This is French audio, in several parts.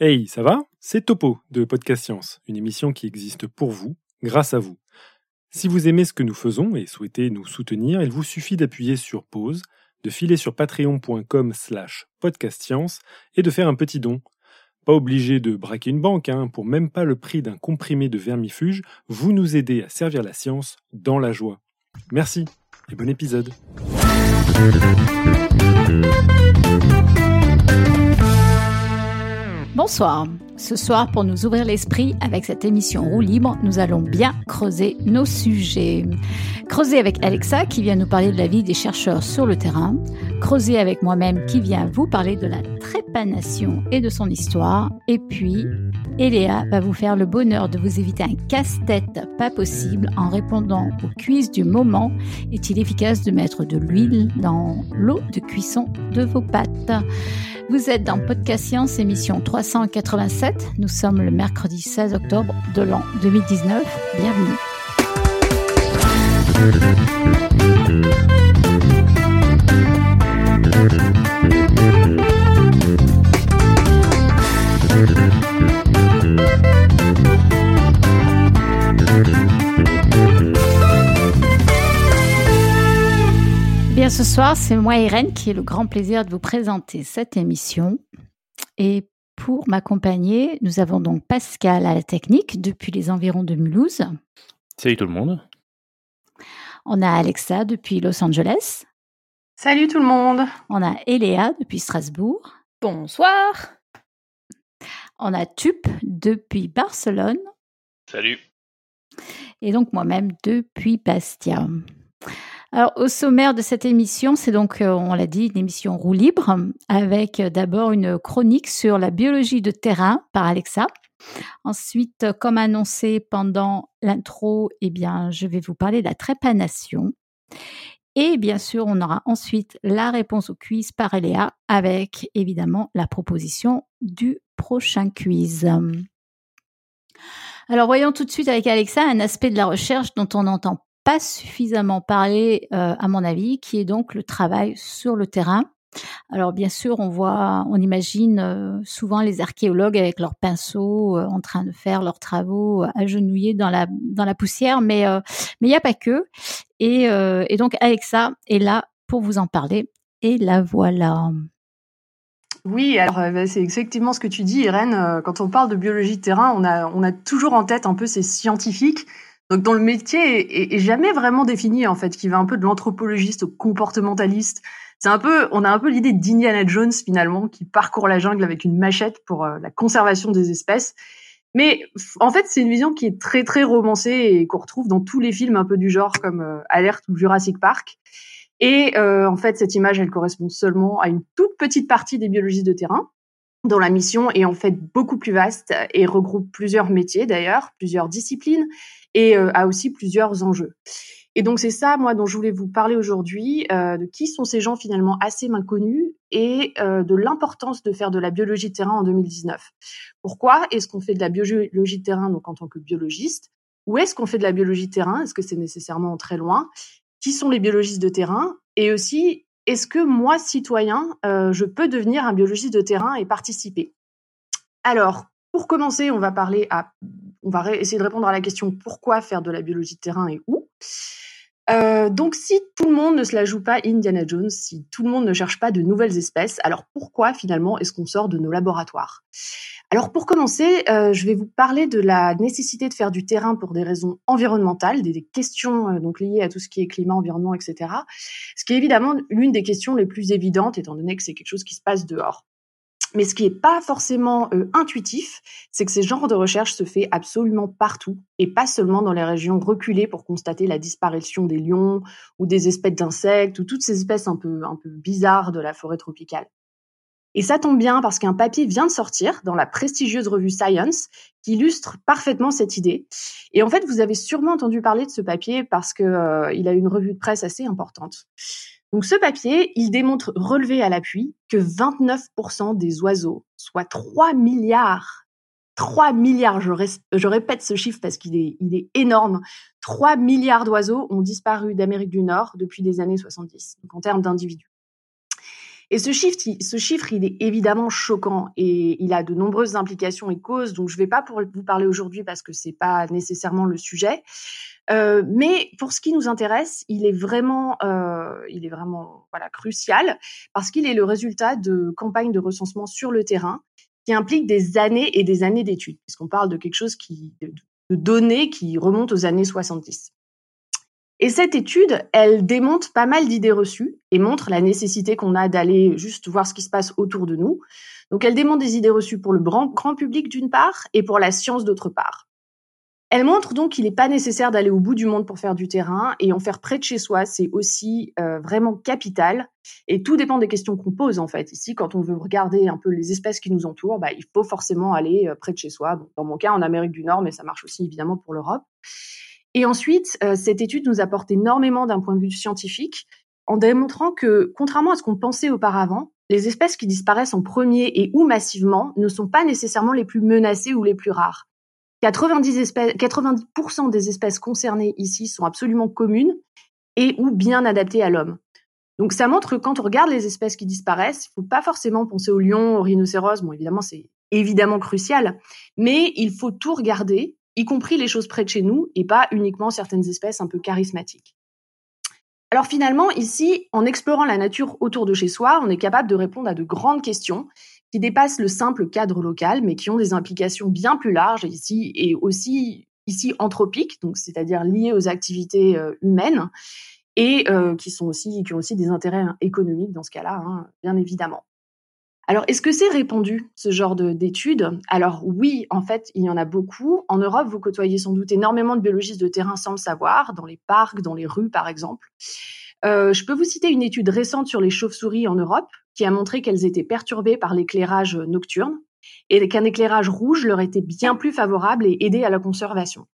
Hey, ça va? C'est Topo de Podcast Science, une émission qui existe pour vous, grâce à vous. Si vous aimez ce que nous faisons et souhaitez nous soutenir, il vous suffit d'appuyer sur pause, de filer sur patreon.com slash podcastscience et de faire un petit don. Pas obligé de braquer une banque, hein, pour même pas le prix d'un comprimé de vermifuge, vous nous aidez à servir la science dans la joie. Merci et bon épisode. Bonsoir. Ce soir, pour nous ouvrir l'esprit avec cette émission Roue Libre, nous allons bien creuser nos sujets. Creuser avec Alexa qui vient nous parler de la vie des chercheurs sur le terrain. Creuser avec moi-même qui vient vous parler de la trépanation et de son histoire. Et puis, Eléa va vous faire le bonheur de vous éviter un casse-tête pas possible en répondant aux quiz du moment. Est-il efficace de mettre de l'huile dans l'eau de cuisson de vos pâtes? Vous êtes dans Podcast Science, émission 387. Nous sommes le mercredi 16 octobre de l'an 2019. Bienvenue. Bien, ce soir, c'est moi, Irène, qui ai le grand plaisir de vous présenter cette émission. Et pour m'accompagner, nous avons donc Pascal à la technique depuis les environs de Mulhouse. Salut tout le monde. On a Alexa depuis Los Angeles. Salut tout le monde. On a Eléa depuis Strasbourg. Bonsoir. On a Tup depuis Barcelone. Salut. Et donc moi-même depuis Bastia. Alors, au sommaire de cette émission, c'est donc, euh, on l'a dit, une émission roue libre, avec euh, d'abord une chronique sur la biologie de terrain par Alexa. Ensuite, euh, comme annoncé pendant l'intro, eh bien, je vais vous parler de la trépanation. Et bien sûr, on aura ensuite la réponse au quiz par Eléa, avec évidemment la proposition du prochain quiz. Alors, voyons tout de suite avec Alexa un aspect de la recherche dont on entend pas suffisamment parlé, euh, à mon avis, qui est donc le travail sur le terrain. Alors bien sûr, on voit, on imagine euh, souvent les archéologues avec leurs pinceaux euh, en train de faire leurs travaux agenouillés dans la dans la poussière, mais mais il n'y a pas que. Et, et donc Alexa est là pour vous en parler. Et la voilà. Oui, alors c'est effectivement ce que tu dis, Irène. Quand on parle de biologie de terrain, on a, on a toujours en tête un peu ces scientifiques donc, dont le métier est, jamais vraiment défini, en fait, qui va un peu de l'anthropologiste au comportementaliste. C'est un peu, on a un peu l'idée d'Indiana Jones, finalement, qui parcourt la jungle avec une machette pour euh, la conservation des espèces. Mais en fait, c'est une vision qui est très très romancée et qu'on retrouve dans tous les films un peu du genre comme euh, Alerte ou Jurassic Park. Et euh, en fait, cette image, elle correspond seulement à une toute petite partie des biologistes de terrain, dont la mission est en fait beaucoup plus vaste et regroupe plusieurs métiers d'ailleurs, plusieurs disciplines, et euh, a aussi plusieurs enjeux. Et donc c'est ça, moi, dont je voulais vous parler aujourd'hui, euh, de qui sont ces gens finalement assez mal connus et euh, de l'importance de faire de la biologie terrain en 2019. Pourquoi est-ce qu'on fait de la biologie terrain donc en tant que biologiste? Où est-ce qu'on fait de la biologie terrain? Est-ce que c'est nécessairement très loin? Qui sont les biologistes de terrain? Et aussi, est-ce que moi, citoyen, euh, je peux devenir un biologiste de terrain et participer? Alors, pour commencer, on va essayer de répondre à la question pourquoi faire de la biologie de terrain et où? Euh, donc, si tout le monde ne se la joue pas Indiana Jones, si tout le monde ne cherche pas de nouvelles espèces, alors pourquoi finalement est-ce qu'on sort de nos laboratoires? Alors, pour commencer, euh, je vais vous parler de la nécessité de faire du terrain pour des raisons environnementales, des, questions euh, donc liées à tout ce qui est climat, environnement, etc. Ce qui est évidemment l'une des questions les plus évidentes, étant donné que c'est quelque chose qui se passe dehors. Mais ce qui n'est pas forcément euh, intuitif, c'est que ces genres de recherche se fait absolument partout et pas seulement dans les régions reculées pour constater la disparition des lions ou des espèces d'insectes ou toutes ces espèces un peu, un peu bizarres de la forêt tropicale. Et ça tombe bien parce qu'un papier vient de sortir dans la prestigieuse revue Science qui illustre parfaitement cette idée. Et en fait, vous avez sûrement entendu parler de ce papier parce que euh, a une revue de presse assez importante. Donc ce papier, il démontre relevé à l'appui que 29% des oiseaux, soit 3 milliards, 3 milliards, je, répète ce chiffre parce qu'il est, énorme, 3 milliards d'oiseaux ont disparu d'Amérique du Nord depuis les années 70, donc en termes d'individus. Et ce chiffre, ce il est évidemment choquant et il a de nombreuses implications et causes. Donc, je ne vais pas vous parler aujourd'hui parce que c'est pas nécessairement le sujet. Euh, mais pour ce qui nous intéresse, il est vraiment, euh, il est vraiment voilà crucial parce qu'il est le résultat de campagnes de recensement sur le terrain qui impliquent des années et des années d'études, puisqu'on parle de quelque chose qui de, de données qui remontent aux années 70. Et cette étude, elle démonte pas mal d'idées reçues et montre la nécessité qu'on a d'aller juste voir ce qui se passe autour de nous. Donc elle démonte des idées reçues pour le grand, public d'une part et pour la science d'autre part. Elle montre donc qu'il n'est pas nécessaire d'aller au bout du monde pour faire du terrain et en faire près de chez soi, c'est aussi euh, vraiment capital. Et tout dépend des questions qu'on pose en fait. Ici, quand on veut regarder un peu les espèces qui nous entourent, bah, il faut forcément aller euh, près de chez soi. dans mon cas, en Amérique du Nord, mais ça marche aussi évidemment pour l'Europe. Et ensuite, euh, cette étude nous apporte énormément d'un point de vue scientifique en démontrant que, contrairement à ce qu'on pensait auparavant, les espèces qui disparaissent en premier et ou massivement ne sont pas nécessairement les plus menacées ou les plus rares. 90%, espèces, 90 des espèces concernées ici sont absolument communes et ou bien adaptées à l'homme. Donc ça montre que quand on regarde les espèces qui disparaissent, il ne faut pas forcément penser aux lions, aux rhinocéros. Bon, évidemment, c'est évidemment crucial, mais il faut tout regarder, y compris les choses près de chez nous, et pas uniquement certaines espèces un peu charismatiques. Alors finalement, ici, en explorant la nature autour de chez soi, on est capable de répondre à de grandes questions qui dépassent le simple cadre local, mais qui ont des implications bien plus larges ici et aussi ici anthropiques, donc c'est-à-dire liées aux activités euh, humaines et euh, qui ont aussi des intérêts hein, économiques dans ce cas-là, hein, bien évidemment. Alors, est-ce que c'est répandu, ce genre d'études? Alors oui, en fait, il y en a beaucoup. En Europe, vous côtoyez sans doute énormément de biologistes de terrain sans le savoir, dans les parcs, dans les rues, par exemple. Euh, je peux vous citer une étude récente sur les chauves-souris en Europe qui a montré qu'elles étaient perturbées par l'éclairage nocturne et qu'un éclairage rouge leur était bien plus favorable et aidait à la conservation.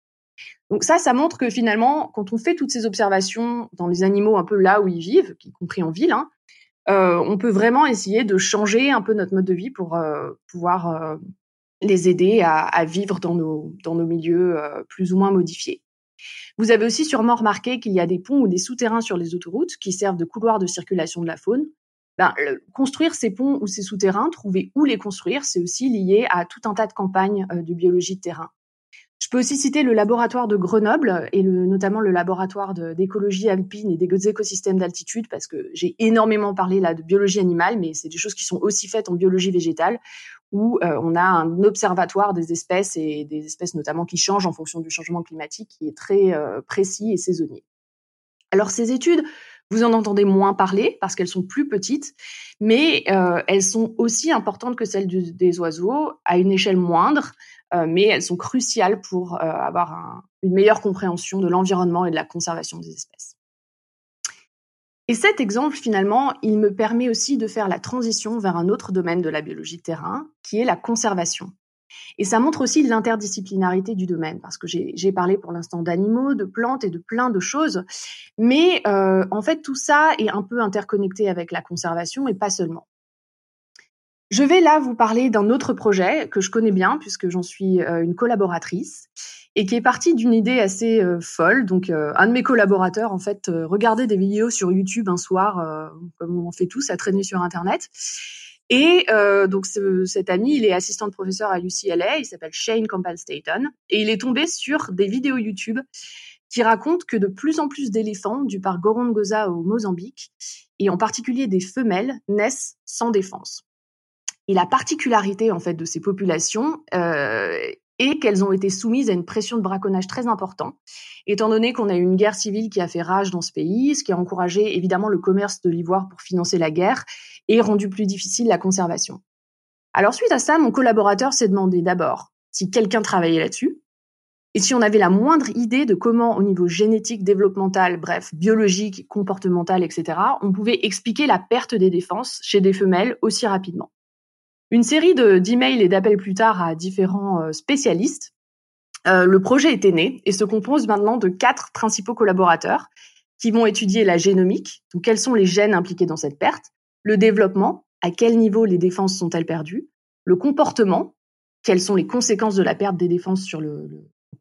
Donc ça, ça montre que finalement, quand on fait toutes ces observations dans les animaux un peu là où ils vivent, y compris en ville, hein, euh, on peut vraiment essayer de changer un peu notre mode de vie pour euh, pouvoir les aider à, vivre dans nos, dans nos milieux plus ou moins modifiés. Vous avez aussi sûrement remarqué qu'il y a des ponts ou des souterrains sur les autoroutes qui servent de couloirs de circulation de la faune. Ben, construire ces ponts ou ces souterrains, trouver où les construire, c'est aussi lié à tout un tas de campagnes euh, de biologie de terrain. Je peux aussi citer le laboratoire de Grenoble et le, notamment le laboratoire d'écologie alpine et des écosystèmes d'altitude parce que j'ai énormément parlé là de biologie animale, mais c'est des choses qui sont aussi faites en biologie végétale où euh, on a un observatoire des espèces et des espèces notamment qui changent en fonction du changement climatique qui est très euh, précis et saisonnier. Alors ces études, vous en entendez moins parler parce qu'elles sont plus petites, mais euh, elles sont aussi importantes que celles des oiseaux à une échelle moindre, mais elles sont cruciales pour euh, avoir une meilleure compréhension de l'environnement et de la conservation des espèces. Et cet exemple, finalement, il me permet aussi de faire la transition vers un autre domaine de la biologie de terrain, qui est la conservation. Et ça montre aussi l'interdisciplinarité du domaine, parce que j'ai parlé pour l'instant d'animaux, de plantes et de plein de choses, mais euh, en fait tout ça est un peu interconnecté avec la conservation et pas seulement. Je vais là vous parler d'un autre projet que je connais bien puisque j'en suis euh, une collaboratrice et qui est parti d'une idée assez euh, folle. Donc, un de mes collaborateurs, en fait, regardait des vidéos sur YouTube un soir, comme on fait tous, à traîner sur Internet. Et euh, donc cet ami, il est assistant de professeur à UCLA, il s'appelle Shane Campbell Staton, et il est tombé sur des vidéos YouTube qui racontent que de plus en plus d'éléphants du parc Gorongosa au Mozambique, et en particulier des femelles, naissent sans défense. Et la particularité en fait de ces populations euh, est qu'elles ont été soumises à une pression de braconnage très important, étant donné qu'on a eu une guerre civile qui a fait rage dans ce pays, ce qui a encouragé évidemment le commerce de l'ivoire pour financer la guerre et rendu plus difficile la conservation. Alors suite à ça, mon collaborateur s'est demandé d'abord si quelqu'un travaillait là-dessus, et si on avait la moindre idée de comment, au niveau génétique, développemental, bref, biologique, comportemental, etc., on pouvait expliquer la perte des défenses chez des femelles aussi rapidement. Une série d'emails et d'appels plus tard à différents euh, spécialistes, euh, le projet était né et se compose maintenant de quatre principaux collaborateurs qui vont étudier la génomique, donc quels sont les gènes impliqués dans cette perte, le développement, à quel niveau les défenses sont-elles perdues, le comportement, quelles sont les conséquences de la perte des défenses sur le,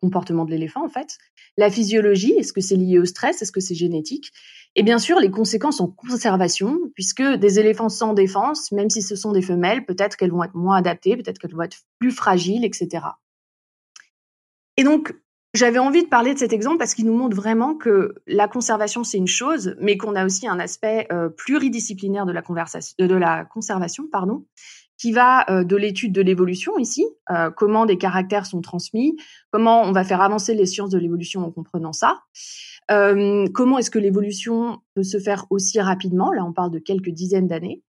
comportement de l'éléphant en fait, la physiologie, est-ce que c'est lié au stress, est-ce que c'est génétique, Et bien sûr, les conséquences en conservation, puisque des éléphants sans défense, même si ce sont des femelles, peut-être qu'elles vont être moins adaptées, peut-être qu'elles vont être plus fragiles, etc. Et donc, j'avais envie de parler de cet exemple parce qu'il nous montre vraiment que la conservation, c'est une chose, mais qu'on a aussi un aspect euh, pluridisciplinaire de la, de la conservation, pardon, qui va euh, de l'étude de l'évolution ici, euh, comment des caractères sont transmis, comment on va faire avancer les sciences de l'évolution en comprenant ça, euh, comment est-ce que l'évolution peut se faire aussi rapidement Là, on parle de quelques dizaines d'années.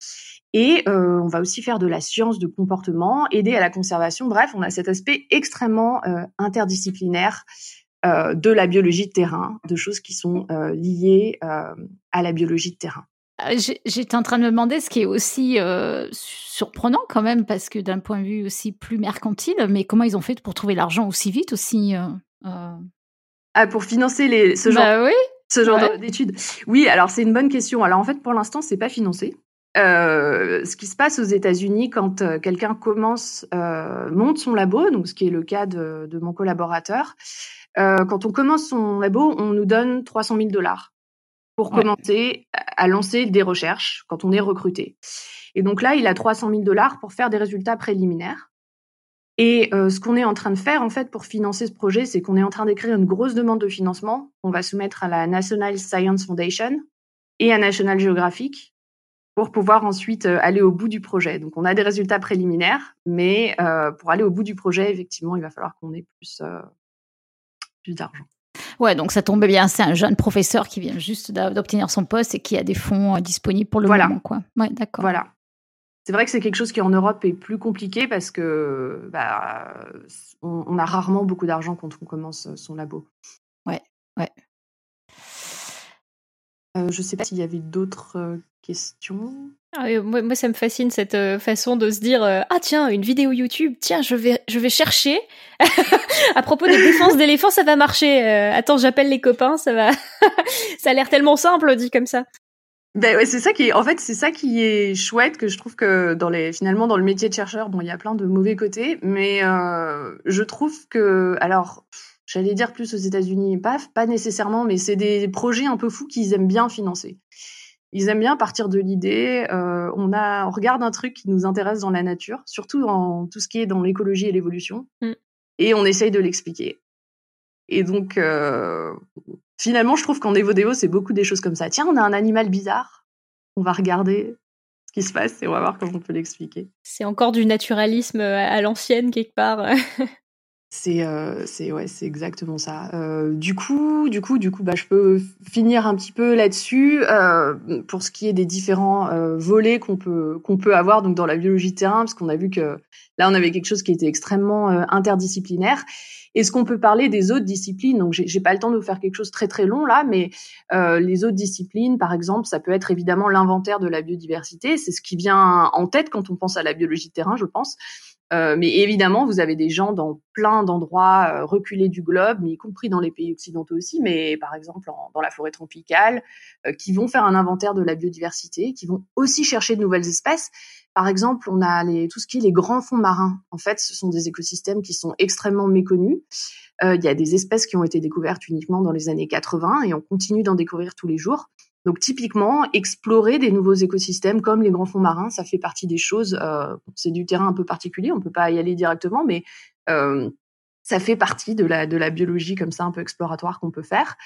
Et on va aussi faire de la science de comportement, aider à la conservation. Bref, on a cet aspect extrêmement interdisciplinaire de la biologie de terrain, de choses qui sont liées à la biologie de terrain. J'étais en train de me demander ce qui est aussi surprenant quand même, parce que d'un point de vue aussi plus mercantile, mais comment ils ont fait pour trouver l'argent aussi vite aussi ah, pour financer les, ce genre, bah oui. ce genre d'études. Oui, alors c'est une bonne question. Alors en fait, pour l'instant, c'est pas financé. Euh, ce qui se passe aux États-Unis quand euh, quelqu'un commence, euh, monte son labo, donc ce qui est le cas de, de mon collaborateur, euh, quand on commence son labo, on nous donne 300 000 dollars pour ouais. commencer à lancer des recherches quand on est recruté. Et donc là, il a 300 000 dollars pour faire des résultats préliminaires. Et euh, ce qu'on est en train de faire, en fait, pour financer ce projet, c'est qu'on est en train d'écrire une grosse demande de financement qu'on va soumettre à la National Science Foundation et à National Geographic pour pouvoir ensuite euh, aller au bout du projet. Donc, on a des résultats préliminaires, mais euh, pour aller au bout du projet, effectivement, il va falloir qu'on ait plus, euh, plus d'argent. Ouais, donc ça tombait bien. C'est un jeune professeur qui vient juste d'obtenir son poste et qui a des fonds disponibles pour le voilà. moment, quoi. Ouais, d'accord. Voilà. C'est vrai que c'est quelque chose qui en Europe est plus compliqué parce que bah, on, on, a rarement beaucoup d'argent quand on commence son labo. Ouais, ouais. Euh, je ne sais pas s'il y avait d'autres euh, questions. Ah, moi, ça me fascine cette euh, façon de se dire ah tiens une vidéo YouTube tiens je vais je vais chercher. À propos des défenses d'éléphants ça va marcher. Attends j'appelle les copains ça va. Ça a l'air tellement simple dit comme ça. Ben ouais, c'est ça qui est, en fait, c'est ça qui est chouette que je trouve que dans les, finalement, dans le métier de chercheur, bon, il y a plein de mauvais côtés, mais euh, je trouve que, alors, j'allais dire plus aux États-Unis, pas, pas nécessairement, mais c'est des projets un peu fous qu'ils aiment bien financer. Ils aiment bien partir de l'idée. Euh, on a, on regarde un truc qui nous intéresse dans la nature, surtout dans tout ce qui est dans l'écologie et l'évolution, mm. et on essaye de l'expliquer. Et donc, euh, finalement, je trouve qu'en Evodeo, c'est beaucoup des choses comme ça. Tiens, on a un animal bizarre. On va regarder ce qui se passe et on va voir comment on peut l'expliquer. C'est encore du naturalisme à l'ancienne, quelque part. c'est euh, c'est ouais, c'est exactement ça. Euh, du coup, du coup, du coup, bah, je peux finir un petit peu là-dessus euh, pour ce qui est des différents euh, volets qu'on peut qu'on peut avoir donc dans la biologie de terrain, parce qu'on a vu que là, on avait quelque chose qui était extrêmement euh, interdisciplinaire. Est-ce qu'on peut parler des autres disciplines? Donc, j'ai pas le temps de vous faire quelque chose de très très long là, mais euh, les autres disciplines, par exemple, ça peut être évidemment l'inventaire de la biodiversité. C'est ce qui vient en tête quand on pense à la biologie de terrain, je pense. Euh, mais évidemment, vous avez des gens dans plein d'endroits euh, reculés du globe, mais y compris dans les pays occidentaux aussi, mais par exemple en, dans la forêt tropicale, euh, qui vont faire un inventaire de la biodiversité, qui vont aussi chercher de nouvelles espèces. Par exemple, on a les, tout ce qui est les grands fonds marins. En fait, ce sont des écosystèmes qui sont extrêmement méconnus. Euh, il y a des espèces qui ont été découvertes uniquement dans les années 80 et on continue d'en découvrir tous les jours. Donc typiquement, explorer des nouveaux écosystèmes comme les grands fonds marins, ça fait partie des choses. Euh, c'est du terrain un peu particulier, on peut pas y aller directement, mais euh, ça fait partie de la de la biologie comme ça un peu exploratoire qu'on peut faire.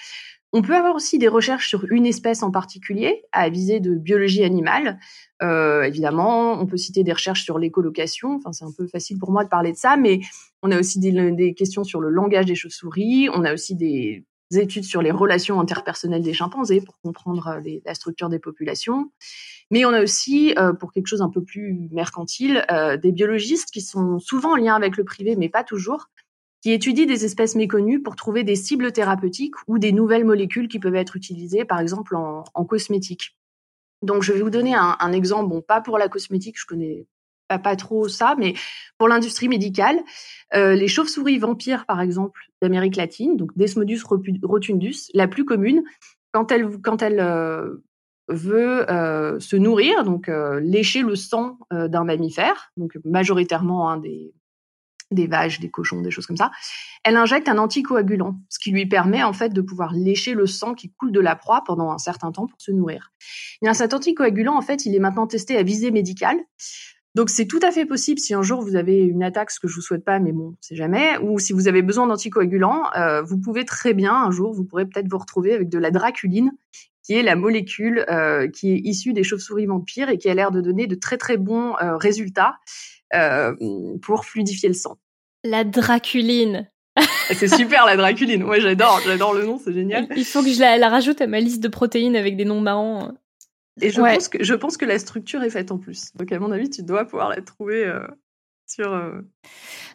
On peut avoir aussi des recherches sur une espèce en particulier à viser de biologie animale. Euh, évidemment, on peut citer des recherches sur l'écolocation. Enfin, c'est un peu facile pour moi de parler de ça, mais on a aussi des, des questions sur le langage des chauves-souris. On a aussi des, études sur les relations interpersonnelles des chimpanzés pour comprendre les, la structure des populations. Mais on a aussi, euh, pour quelque chose un peu plus mercantile, euh, des biologistes qui sont souvent en lien avec le privé, mais pas toujours, qui étudient des espèces méconnues pour trouver des cibles thérapeutiques ou des nouvelles molécules qui peuvent être utilisées, par exemple, en, en cosmétique. Donc, je vais vous donner un, exemple, bon, pas pour la cosmétique, je connais pas, trop ça, mais pour l'industrie médicale, euh, les chauves-souris vampires, par exemple, d'Amérique latine, donc Desmodus rotundus, la plus commune, quand elle, quand elle euh, veut euh, se nourrir, donc lécher le sang d'un mammifère, donc majoritairement hein, des, des vaches, des cochons, des choses comme ça, elle injecte un anticoagulant, ce qui lui permet en fait de pouvoir lécher le sang qui coule de la proie pendant un certain temps pour se nourrir. Et bien, cet anticoagulant, en fait, il est maintenant testé à visée médicale. Donc c'est tout à fait possible si un jour vous avez une attaque, ce que je vous souhaite pas, mais bon, c'est jamais, ou si vous avez besoin d'anticoagulants, euh, vous pouvez très bien un jour, vous pourrez peut-être vous retrouver avec de la draculine, qui est la molécule euh, qui est issue des chauves-souris vampires et qui a l'air de donner de très très bons euh, résultats euh, pour fluidifier le sang. La draculine. c'est super la draculine. Ouais, j'adore, j'adore le nom, c'est génial. Il faut que je la, la, rajoute à ma liste de protéines avec des noms marrants. Et je, ouais. pense que, je pense que la structure est faite en plus. Donc, à mon avis, tu dois pouvoir la trouver euh, sur. Euh...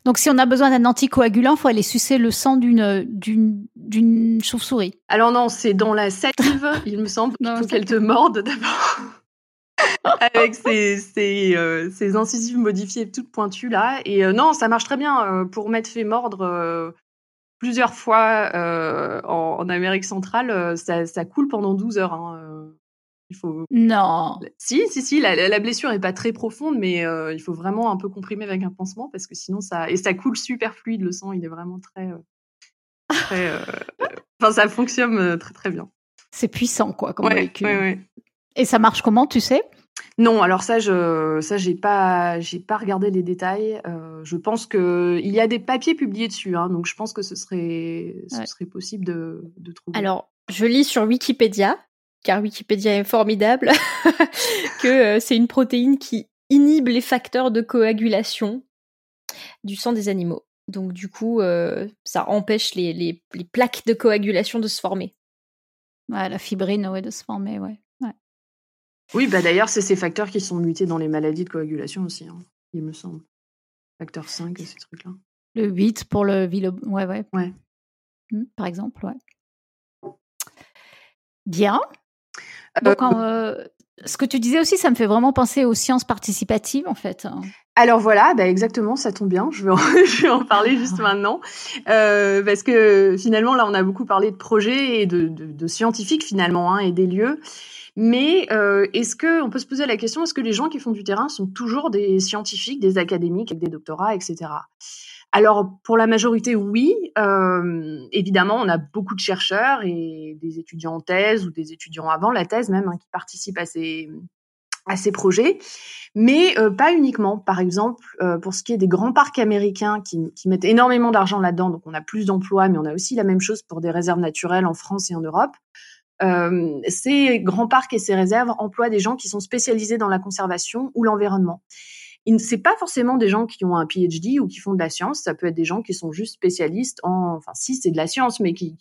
Donc, si on a besoin d'un anticoagulant, il faut aller sucer le sang d'une, d'une, chauve-souris. Alors, non, c'est dans la salive, il me semble. Il faut qu'elle te morde d'abord. avec ses, ses, euh, ses, incisives modifiées toutes pointues là. Et euh, non, ça marche très bien euh, pour m'être fait mordre plusieurs fois en, en, Amérique centrale. Ça, ça, coule pendant 12 heures. Hein, il faut. Non. Si, si, si. La, la blessure est pas très profonde, mais il faut vraiment un peu comprimer avec un pansement parce que sinon ça et ça coule super fluide. Le sang, il est vraiment très. très enfin, ça fonctionne très très bien. C'est puissant, quoi, comme ouais, molécule. Ouais, ouais. Et ça marche comment, tu sais? Non, alors ça, je, ça, j'ai pas, j'ai pas regardé les détails. Euh, je pense que il y a des papiers publiés dessus, hein, donc je pense que ce serait, ce ouais. serait possible de, de, trouver. Alors, je lis sur Wikipédia, car Wikipédia est formidable, que euh, c'est une protéine qui inhibe les facteurs de coagulation du sang des animaux. Donc du coup, euh, ça empêche les, les, les, plaques de coagulation de se former. Ouais, la fibrine, ouais, de se former, ouais. Oui, bah d'ailleurs, c'est ces facteurs qui sont mutés dans les maladies de coagulation aussi, hein, il me semble. Facteur 5 et ces trucs-là. Le 8 pour le vilo... Ouais, ouais. Ouais. Mmh, par exemple, ouais. Bien. Donc, euh... Euh, ce que tu disais aussi, ça me fait vraiment penser aux sciences participatives, en fait. Alors voilà, bah exactement, ça tombe bien. Je vais en, je vais en parler juste maintenant, euh, parce que finalement là, on a beaucoup parlé de projets et de, de, de scientifiques finalement hein, et des lieux. Mais euh, est-ce que on peut se poser la question est-ce que les gens qui font du terrain sont toujours des scientifiques, des académiques avec des doctorats, etc. Alors pour la majorité, oui. Euh, évidemment, on a beaucoup de chercheurs et des étudiants en thèse ou des étudiants avant la thèse même hein, qui participent à ces à ces projets, mais euh, pas uniquement. Par exemple, euh, pour ce qui est des grands parcs américains qui, mettent énormément d'argent là-dedans, donc on a plus d'emplois, mais on a aussi la même chose pour des réserves naturelles en France et en Europe. Ces grands parcs et ces réserves emploient des gens qui sont spécialisés dans la conservation ou l'environnement. C'est pas forcément des gens qui ont un PhD ou qui font de la science. Ça peut être des gens qui sont juste spécialistes en, enfin, si c'est de la science, mais qui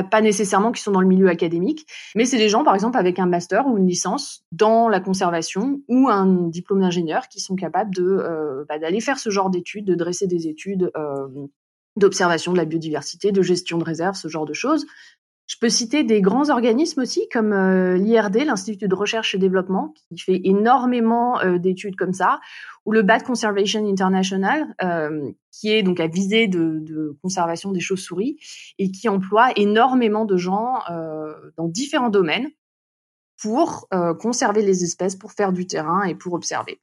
pas, nécessairement qui sont dans le milieu académique, mais c'est des gens, par exemple, avec un master ou une licence dans la conservation ou un diplôme d'ingénieur qui sont capables de euh, bah, d'aller faire ce genre d'études, de dresser des études euh, d'observation de la biodiversité, de gestion de réserves, ce genre de choses. Je peux citer des grands organismes aussi, comme euh, l'IRD, l'Institut de recherche et développement, qui fait énormément euh, d'études comme ça, ou le Bat Conservation International, euh, qui est donc à visée de, conservation des chauves-souris et qui emploie énormément de gens dans différents domaines pour conserver les espèces, pour faire du terrain et pour observer.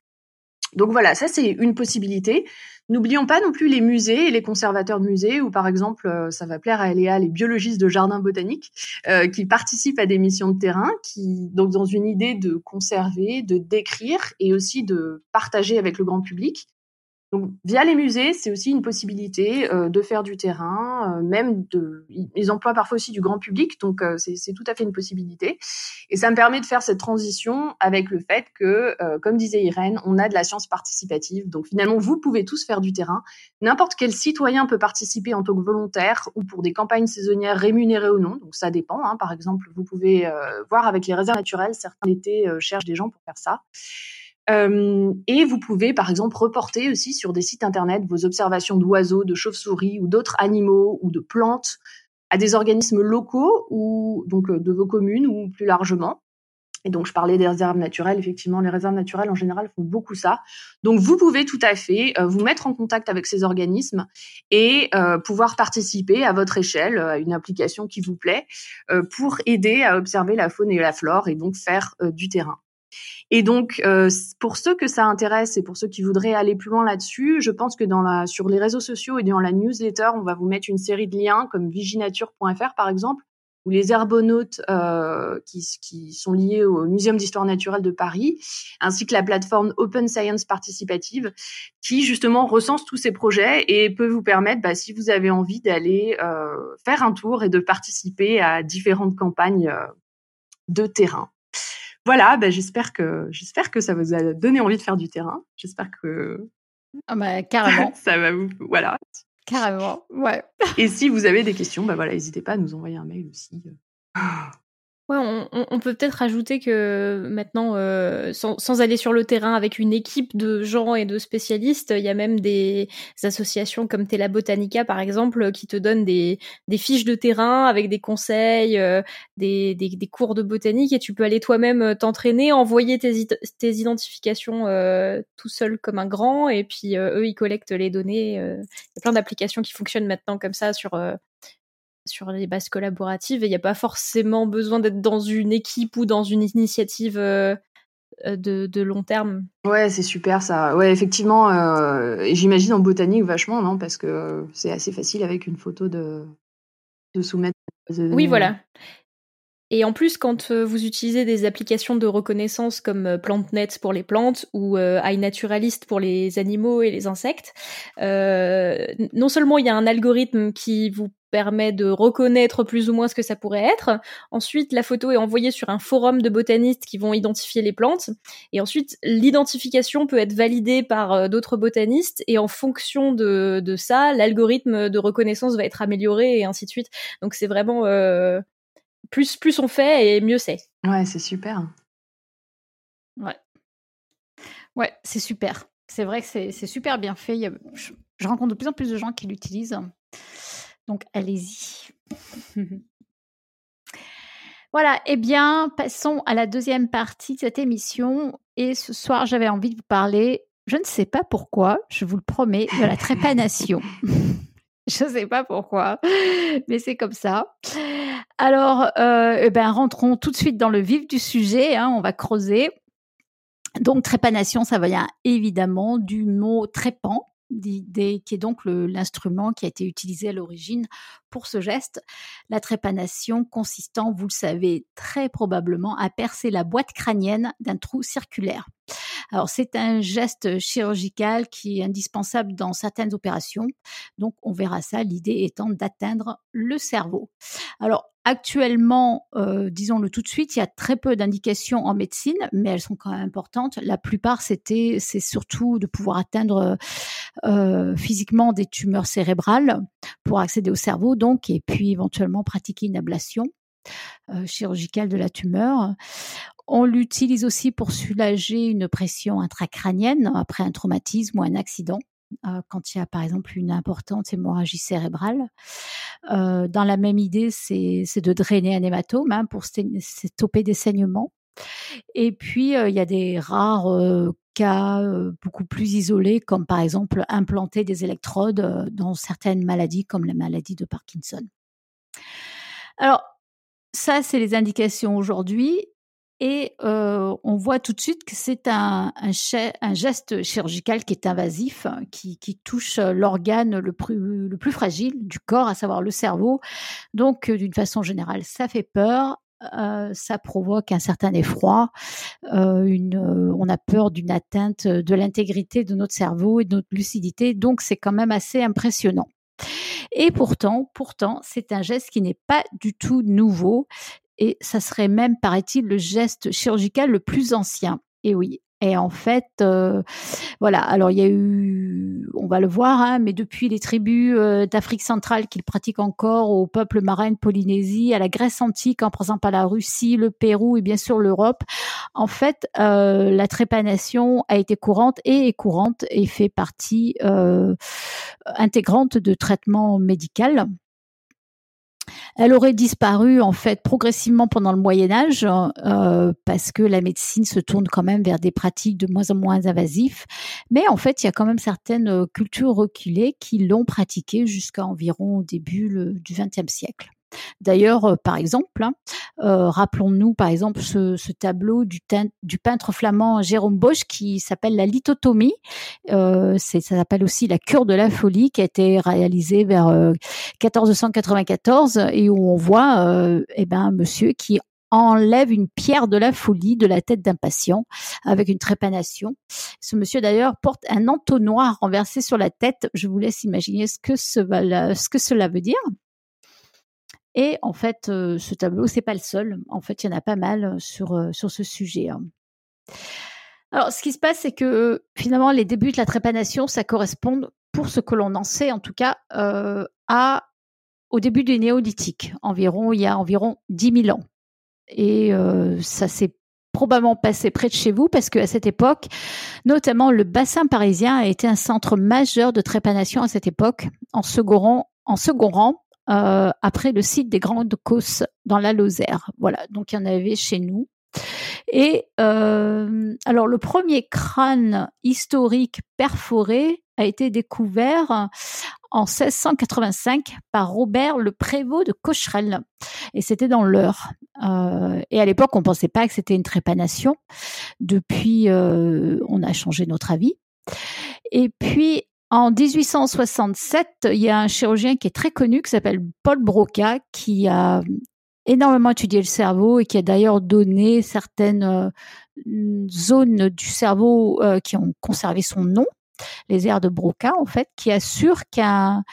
Donc voilà, ça c'est une possibilité. N'oublions pas non plus les musées et les conservateurs de musées, ou par exemple, euh, ça va plaire à Eléa, les biologistes de jardins botaniques, euh, qui participent à des missions de terrain, qui donc dans une idée de conserver, de décrire et aussi de partager avec le grand public. Donc via les musées, c'est aussi une possibilité euh, de faire du terrain, euh, même de, ils emploient parfois aussi du grand public, donc euh, c'est tout à fait une possibilité. Et ça me permet de faire cette transition avec le fait que, comme disait Irène, on a de la science participative. Donc finalement, vous pouvez tous faire du terrain. N'importe quel citoyen peut participer en tant que volontaire ou pour des campagnes saisonnières rémunérées ou non. Donc ça dépend. Hein. Par exemple, vous pouvez voir avec les réserves naturelles, certains l'été cherchent des gens pour faire ça. Euh, et vous pouvez, par exemple, reporter aussi sur des sites internet vos observations d'oiseaux, de chauves-souris ou d'autres animaux ou de plantes à des organismes locaux ou donc de vos communes ou plus largement. Et donc, je parlais des réserves naturelles. Effectivement, les réserves naturelles, en général, font beaucoup ça. Donc, vous pouvez tout à fait euh, vous mettre en contact avec ces organismes et euh, pouvoir participer à votre échelle à une application qui vous plaît euh, pour aider à observer la faune et la flore et donc faire du terrain. Et donc, euh, pour ceux que ça intéresse et pour ceux qui voudraient aller plus loin là-dessus, je pense que sur les réseaux sociaux et dans la newsletter, on va vous mettre une série de liens comme viginature.fr par exemple, ou les herbonautes euh, qui, sont liés au Muséum d'histoire naturelle de Paris, ainsi que la plateforme Open Science Participative, qui justement recense tous ces projets et peut vous permettre, bah, si vous avez envie, d'aller euh, faire un tour et de participer à différentes campagnes de terrain. Voilà, bah, j'espère que j'espère que ça vous a donné envie de faire du terrain. J'espère que ah bah, carrément. ça va vous voilà. Carrément, ouais. Et si vous avez des questions, bah voilà, n'hésitez pas à nous envoyer un mail aussi. Ouais, on, peut peut-être rajouter que maintenant, euh, sans, aller sur le terrain avec une équipe de gens et de spécialistes, il y a même des associations comme Tela Botanica, par exemple, qui te donnent des, fiches de terrain avec des conseils, euh, des, cours de botanique, et tu peux aller toi-même euh, t'entraîner, envoyer tes, tes identifications tout seul comme un grand, et puis eux, ils collectent les données. Il y a plein d'applications qui fonctionnent maintenant comme ça sur sur les bases collaboratives et il n'y a pas forcément besoin d'être dans une équipe ou dans une initiative euh, euh, de, long terme. Ouais, c'est super ça. Ouais, effectivement, euh, j'imagine en botanique vachement, non? Parce que c'est assez facile avec une photo de, de soumettre. Oui, voilà. Et en plus, quand vous utilisez des applications de reconnaissance comme PlantNet pour les plantes ou iNaturalist pour les animaux et les insectes, non seulement il y a un algorithme qui vous permet de reconnaître plus ou moins ce que ça pourrait être. Ensuite, la photo est envoyée sur un forum de botanistes qui vont identifier les plantes. Et ensuite, l'identification peut être validée par euh, d'autres botanistes. Et en fonction de, de ça, l'algorithme de reconnaissance va être amélioré et ainsi de suite. Donc c'est vraiment... Euh, plus, plus on fait et mieux c'est. Ouais, c'est super. Ouais. Ouais, c'est super. C'est vrai que c'est super bien fait. je, je rencontre de plus en plus de gens qui l'utilisent. Donc allez-y. voilà, eh bien, passons à la deuxième partie de cette émission. Et ce soir, j'avais envie de vous parler, je ne sais pas pourquoi, je vous le promets, de la trépanation. je ne sais pas pourquoi, mais c'est comme ça. Alors, euh, eh ben, rentrons tout de suite dans le vif du sujet, hein, on va creuser. Donc, trépanation, ça vient évidemment du mot trépant, qui est donc l'instrument qui a été utilisé à l'origine pour ce geste. La trépanation consistant, vous le savez très probablement, à percer la boîte crânienne d'un trou circulaire. Alors c'est un geste chirurgical qui est indispensable dans certaines opérations. Donc on verra ça, l'idée étant d'atteindre le cerveau. Alors Actuellement, euh, disons-le tout de suite, il y a très peu d'indications en médecine, mais elles sont quand même importantes. La plupart, c'était, c'est surtout de pouvoir atteindre euh, physiquement des tumeurs cérébrales pour accéder au cerveau, donc, et puis éventuellement pratiquer une ablation euh, chirurgicale de la tumeur. On l'utilise aussi pour soulager une pression intracrânienne après un traumatisme ou un accident. Euh, quand il y a par exemple une importante hémorragie cérébrale. Euh, dans la même idée, c'est de drainer un hématome hein, pour stopper des saignements. Et puis, euh, il y a des rares cas beaucoup plus isolés, comme par exemple implanter des électrodes dans certaines maladies, comme la maladie de Parkinson. Alors, ça, c'est les indications aujourd'hui. Et euh, on voit tout de suite que c'est un, un, geste chirurgical qui est invasif, qui, qui touche l'organe le plus, le plus fragile du corps, à savoir le cerveau. Donc, euh, d'une façon générale, ça fait peur. Euh, ça provoque un certain effroi. Euh, une, on a peur d'une atteinte de l'intégrité de notre cerveau et de notre lucidité. Donc, c'est quand même assez impressionnant. Et pourtant, pourtant, c'est un geste qui n'est pas du tout nouveau et ça serait même, paraît-il, le geste chirurgical le plus ancien. Et oui. Et en fait, euh, voilà. Alors il y a eu, on va le voir, hein, mais depuis les tribus euh, d'Afrique centrale qu'ils pratiquent encore au peuple marin de Polynésie, à la Grèce antique, en présent à la Russie, le Pérou et bien sûr l'Europe, en fait, euh, la trépanation a été courante et est courante et fait partie intégrante de traitement médical. Elle aurait disparu en fait progressivement pendant le Moyen Âge euh, parce que la médecine se tourne quand même vers des pratiques de moins en moins invasives. Mais en fait, il y a quand même certaines euh, cultures reculées qui l'ont pratiquée jusqu'à environ au début du XXe siècle. D'ailleurs, euh, par exemple, hein, euh, rappelons-nous par exemple ce, tableau du, peintre flamand Jérôme Bosch qui s'appelle la lithotomie. Euh, ça s'appelle aussi la cure de la folie qui a été réalisée vers 1494 et où on voit eh ben monsieur qui enlève une pierre de la folie de la tête d'un patient avec une trépanation. Ce monsieur d'ailleurs porte un entonnoir renversé sur la tête. Je vous laisse imaginer ce que cela veut dire. Et en fait, euh, ce tableau, c'est pas le seul. En fait, il y en a pas mal euh, sur, euh, sur ce sujet. Hein. Alors, ce qui se passe, c'est que finalement, les débuts de la trépanation, ça correspond, pour ce que l'on en sait en tout cas, à, au début du néolithique, environ, il y a environ 10 000 ans. Et ça s'est probablement passé près de chez vous parce qu'à cette époque, notamment le bassin parisien a été un centre majeur de trépanation à cette époque, en second rang, en second rang euh, après le site des Grandes Causses dans la Lozère. Voilà, donc il y en avait chez nous. Et euh, alors le premier crâne historique perforé a été découvert en 1685 par Robert le Prévost de Cocherel. Et c'était dans l'Eure. Euh, et à l'époque, on ne pensait pas que c'était une trépanation. Depuis, on a changé notre avis. Et puis, en 1867, il y a un chirurgien qui est très connu qui s'appelle Paul Broca qui a énormément étudié le cerveau et qui a d'ailleurs donné certaines euh, zones du cerveau euh, qui ont conservé son nom, les aires de Broca en fait, qui assure qu'un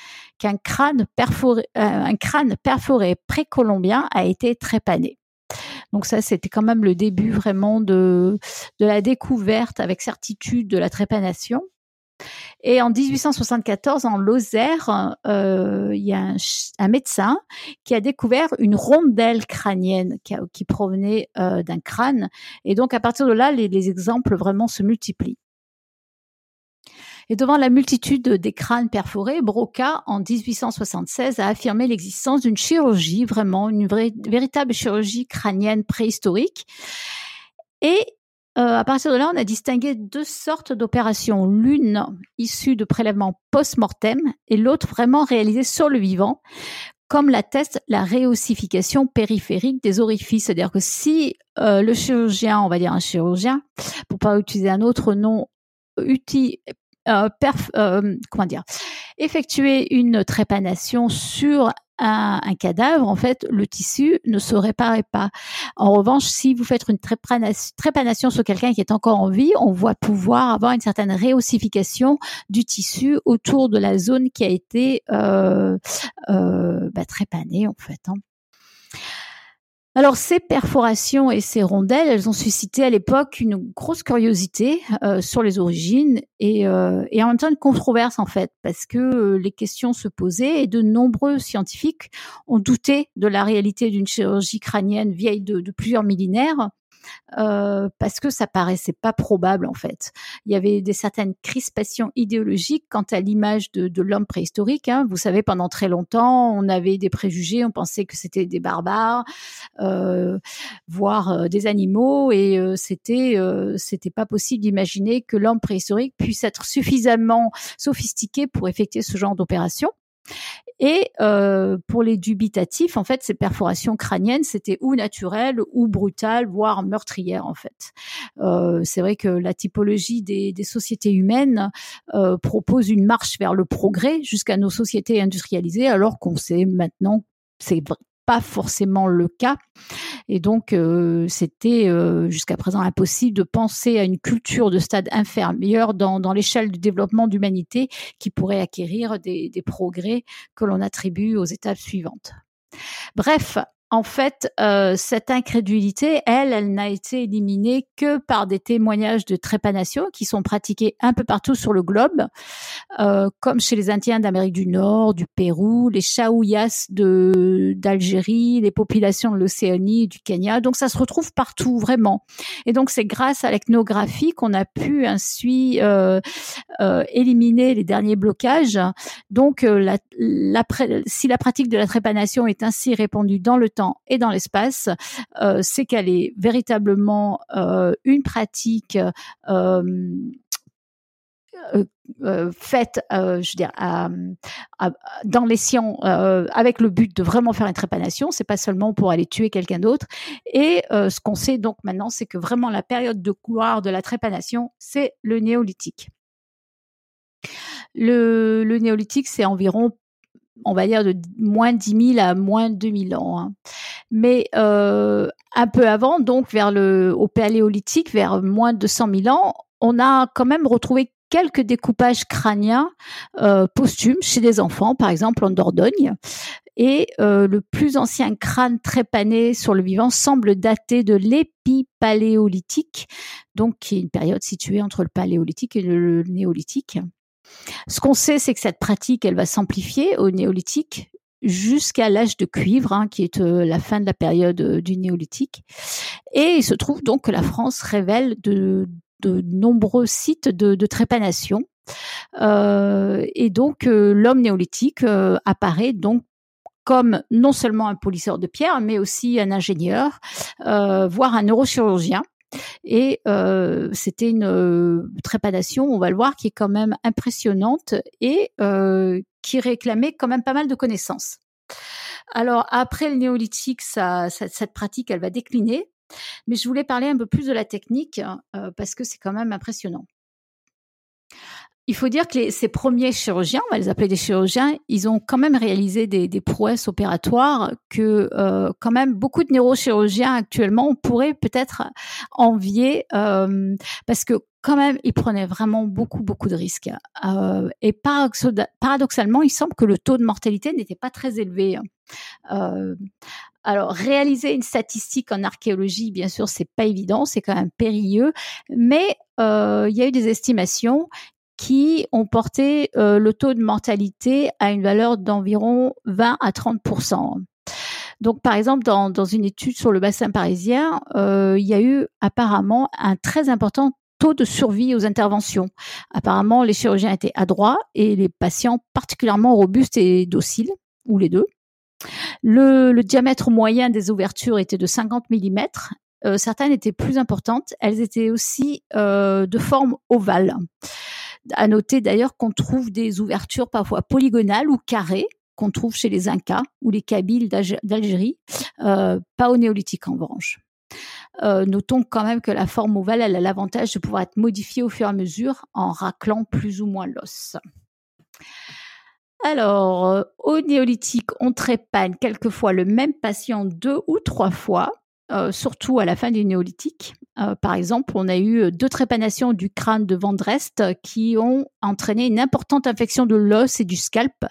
crâne perforé, euh, crâne perforé précolombien a été trépané. Donc ça, c'était quand même le début vraiment de la découverte avec certitude de la trépanation. Et en 1874, en Lozère, euh, il y a un, médecin qui a découvert une rondelle crânienne qui, provenait euh, d'un crâne. Et donc, à partir de là, les, exemples vraiment se multiplient. Et devant la multitude des crânes perforés, Broca, en 1876, a affirmé l'existence d'une chirurgie, vraiment une véritable chirurgie crânienne préhistorique. Et à partir de là, on a distingué deux sortes d'opérations. L'une issue de prélèvements post-mortem et l'autre vraiment réalisée sur le vivant, comme l'atteste la réossification périphérique des orifices. C'est-à-dire que si euh, le chirurgien, on va dire un chirurgien, pour pas utiliser un autre nom, uti, euh, euh, comment dire, effectuer une trépanation sur un, cadavre, en fait, le tissu ne se réparait pas. En revanche, si vous faites une trépanation sur quelqu'un qui est encore en vie, on voit pouvoir avoir une certaine réossification du tissu autour de la zone qui a été euh, euh, bah, trépanée, en fait. Hein. Alors ces perforations et ces rondelles, elles ont suscité à l'époque une grosse curiosité euh, sur les origines et, euh, et, en même temps une controverse en fait, parce que euh, les questions se posaient et de nombreux scientifiques ont douté de la réalité d'une chirurgie crânienne vieille de, de plusieurs millénaires euh, parce que ça paraissait pas probable en fait. Il y avait des certaines crispations idéologiques quant à l'image de, de l'homme préhistorique. Hein. Vous savez, pendant très longtemps, on avait des préjugés, on pensait que c'était des barbares, euh, voire euh, des animaux, et euh, c'était c'était pas possible d'imaginer que l'homme préhistorique puisse être suffisamment sophistiqué pour effectuer ce genre d'opération. Et euh, pour les dubitatifs, en fait, ces perforations crâniennes, c'était ou naturelles ou brutales, voire meurtrières, en fait. Euh, c'est vrai que la typologie des, sociétés humaines euh, propose une marche vers le progrès jusqu'à nos sociétés industrialisées, alors qu'on sait maintenant c'est pas forcément le cas. Et donc, euh, c'était euh, jusqu'à présent impossible de penser à une culture de stade inférieur dans, l'échelle du développement d'humanité qui pourrait acquérir des progrès que l'on attribue aux étapes suivantes. Bref, en fait, euh, cette incrédulité, elle, elle n'a été éliminée que par des témoignages de trépanation qui sont pratiqués un peu partout sur le globe, euh, comme chez les Indiens d'Amérique du Nord, du Pérou, les Chaouyas de d'Algérie, les populations de l'Océanie du Kenya. Donc ça se retrouve partout vraiment. Et donc c'est grâce à l'ethnographie qu'on a pu ainsi euh, euh éliminer les derniers blocages. Donc euh, la, la, si la pratique de la trépanation est ainsi répandue dans le et dans l'espace, euh, c'est qu'elle est véritablement euh, une pratique euh, faite, je dans les sciences, avec le but de vraiment faire une trépanation. C'est pas seulement pour aller tuer quelqu'un d'autre. Et ce qu'on sait donc maintenant, c'est que vraiment la période de couloir de la trépanation, c'est le néolithique. Le néolithique, c'est environ on va dire de moins 10 000 à moins 2000 ans. Hein. Mais euh, un peu avant, donc vers le au paléolithique, vers moins de 200 000 ans, on a quand même retrouvé quelques découpages crâniens euh, posthumes chez des enfants, par exemple en Dordogne. Et euh, le plus ancien crâne trépané sur le vivant semble dater de l'épipaléolithique, donc qui est une période située entre le paléolithique et le néolithique. Ce qu'on sait, c'est que cette pratique, elle va s'amplifier au néolithique jusqu'à l'âge de cuivre, hein, qui est euh, la fin de la période euh, du néolithique. Et il se trouve donc que la France révèle de, nombreux sites de, trépanation. Euh, et donc l'homme néolithique apparaît donc comme non seulement un polisseur de pierre, mais aussi un ingénieur, voire un neurochirurgien. Et euh, c'était une euh, trépanation, on va le voir, qui est quand même impressionnante et euh, qui réclamait quand même pas mal de connaissances. Alors après le néolithique, ça, cette pratique, elle va décliner. Mais je voulais parler un peu plus de la technique parce que c'est quand même impressionnant. Il faut dire que ces premiers chirurgiens, on va les appeler des chirurgiens, ils ont quand même réalisé des, prouesses opératoires que euh, quand même beaucoup de neurochirurgiens actuellement pourraient peut-être envier euh, parce que quand même, ils prenaient vraiment beaucoup, beaucoup de risques. Euh, et paradoxalement, il semble que le taux de mortalité n'était pas très élevé. alors, réaliser une statistique en archéologie, bien sûr, c'est pas évident, c'est quand même périlleux, mais il y a eu des estimations qui ont porté euh, le taux de mortalité à une valeur d'environ 20 à 30% donc, par exemple, dans, dans, une étude sur le bassin parisien, euh, il y a eu apparemment un très important taux de survie aux interventions. Apparemment, les chirurgiens étaient adroits et les patients particulièrement robustes et dociles, ou les deux. Le, le diamètre moyen des ouvertures était de 50 mm. Euh, certaines étaient plus importantes. Elles étaient aussi euh, de forme ovale. À noter d'ailleurs qu'on trouve des ouvertures parfois polygonales ou carrées qu'on trouve chez les Incas ou les Kabyles d'Algérie, euh, pas au néolithique en revanche. Euh, notons quand même que la forme ovale a l'avantage de pouvoir être modifiée au fur et à mesure en raclant plus ou moins l'os. Alors, euh, au néolithique, on trépagne quelquefois le même patient deux ou trois fois euh, surtout à la fin du néolithique. Euh, par exemple, on a eu deux trépanations du crâne de Vendrest qui ont entraîné une importante infection de l'os et du scalp.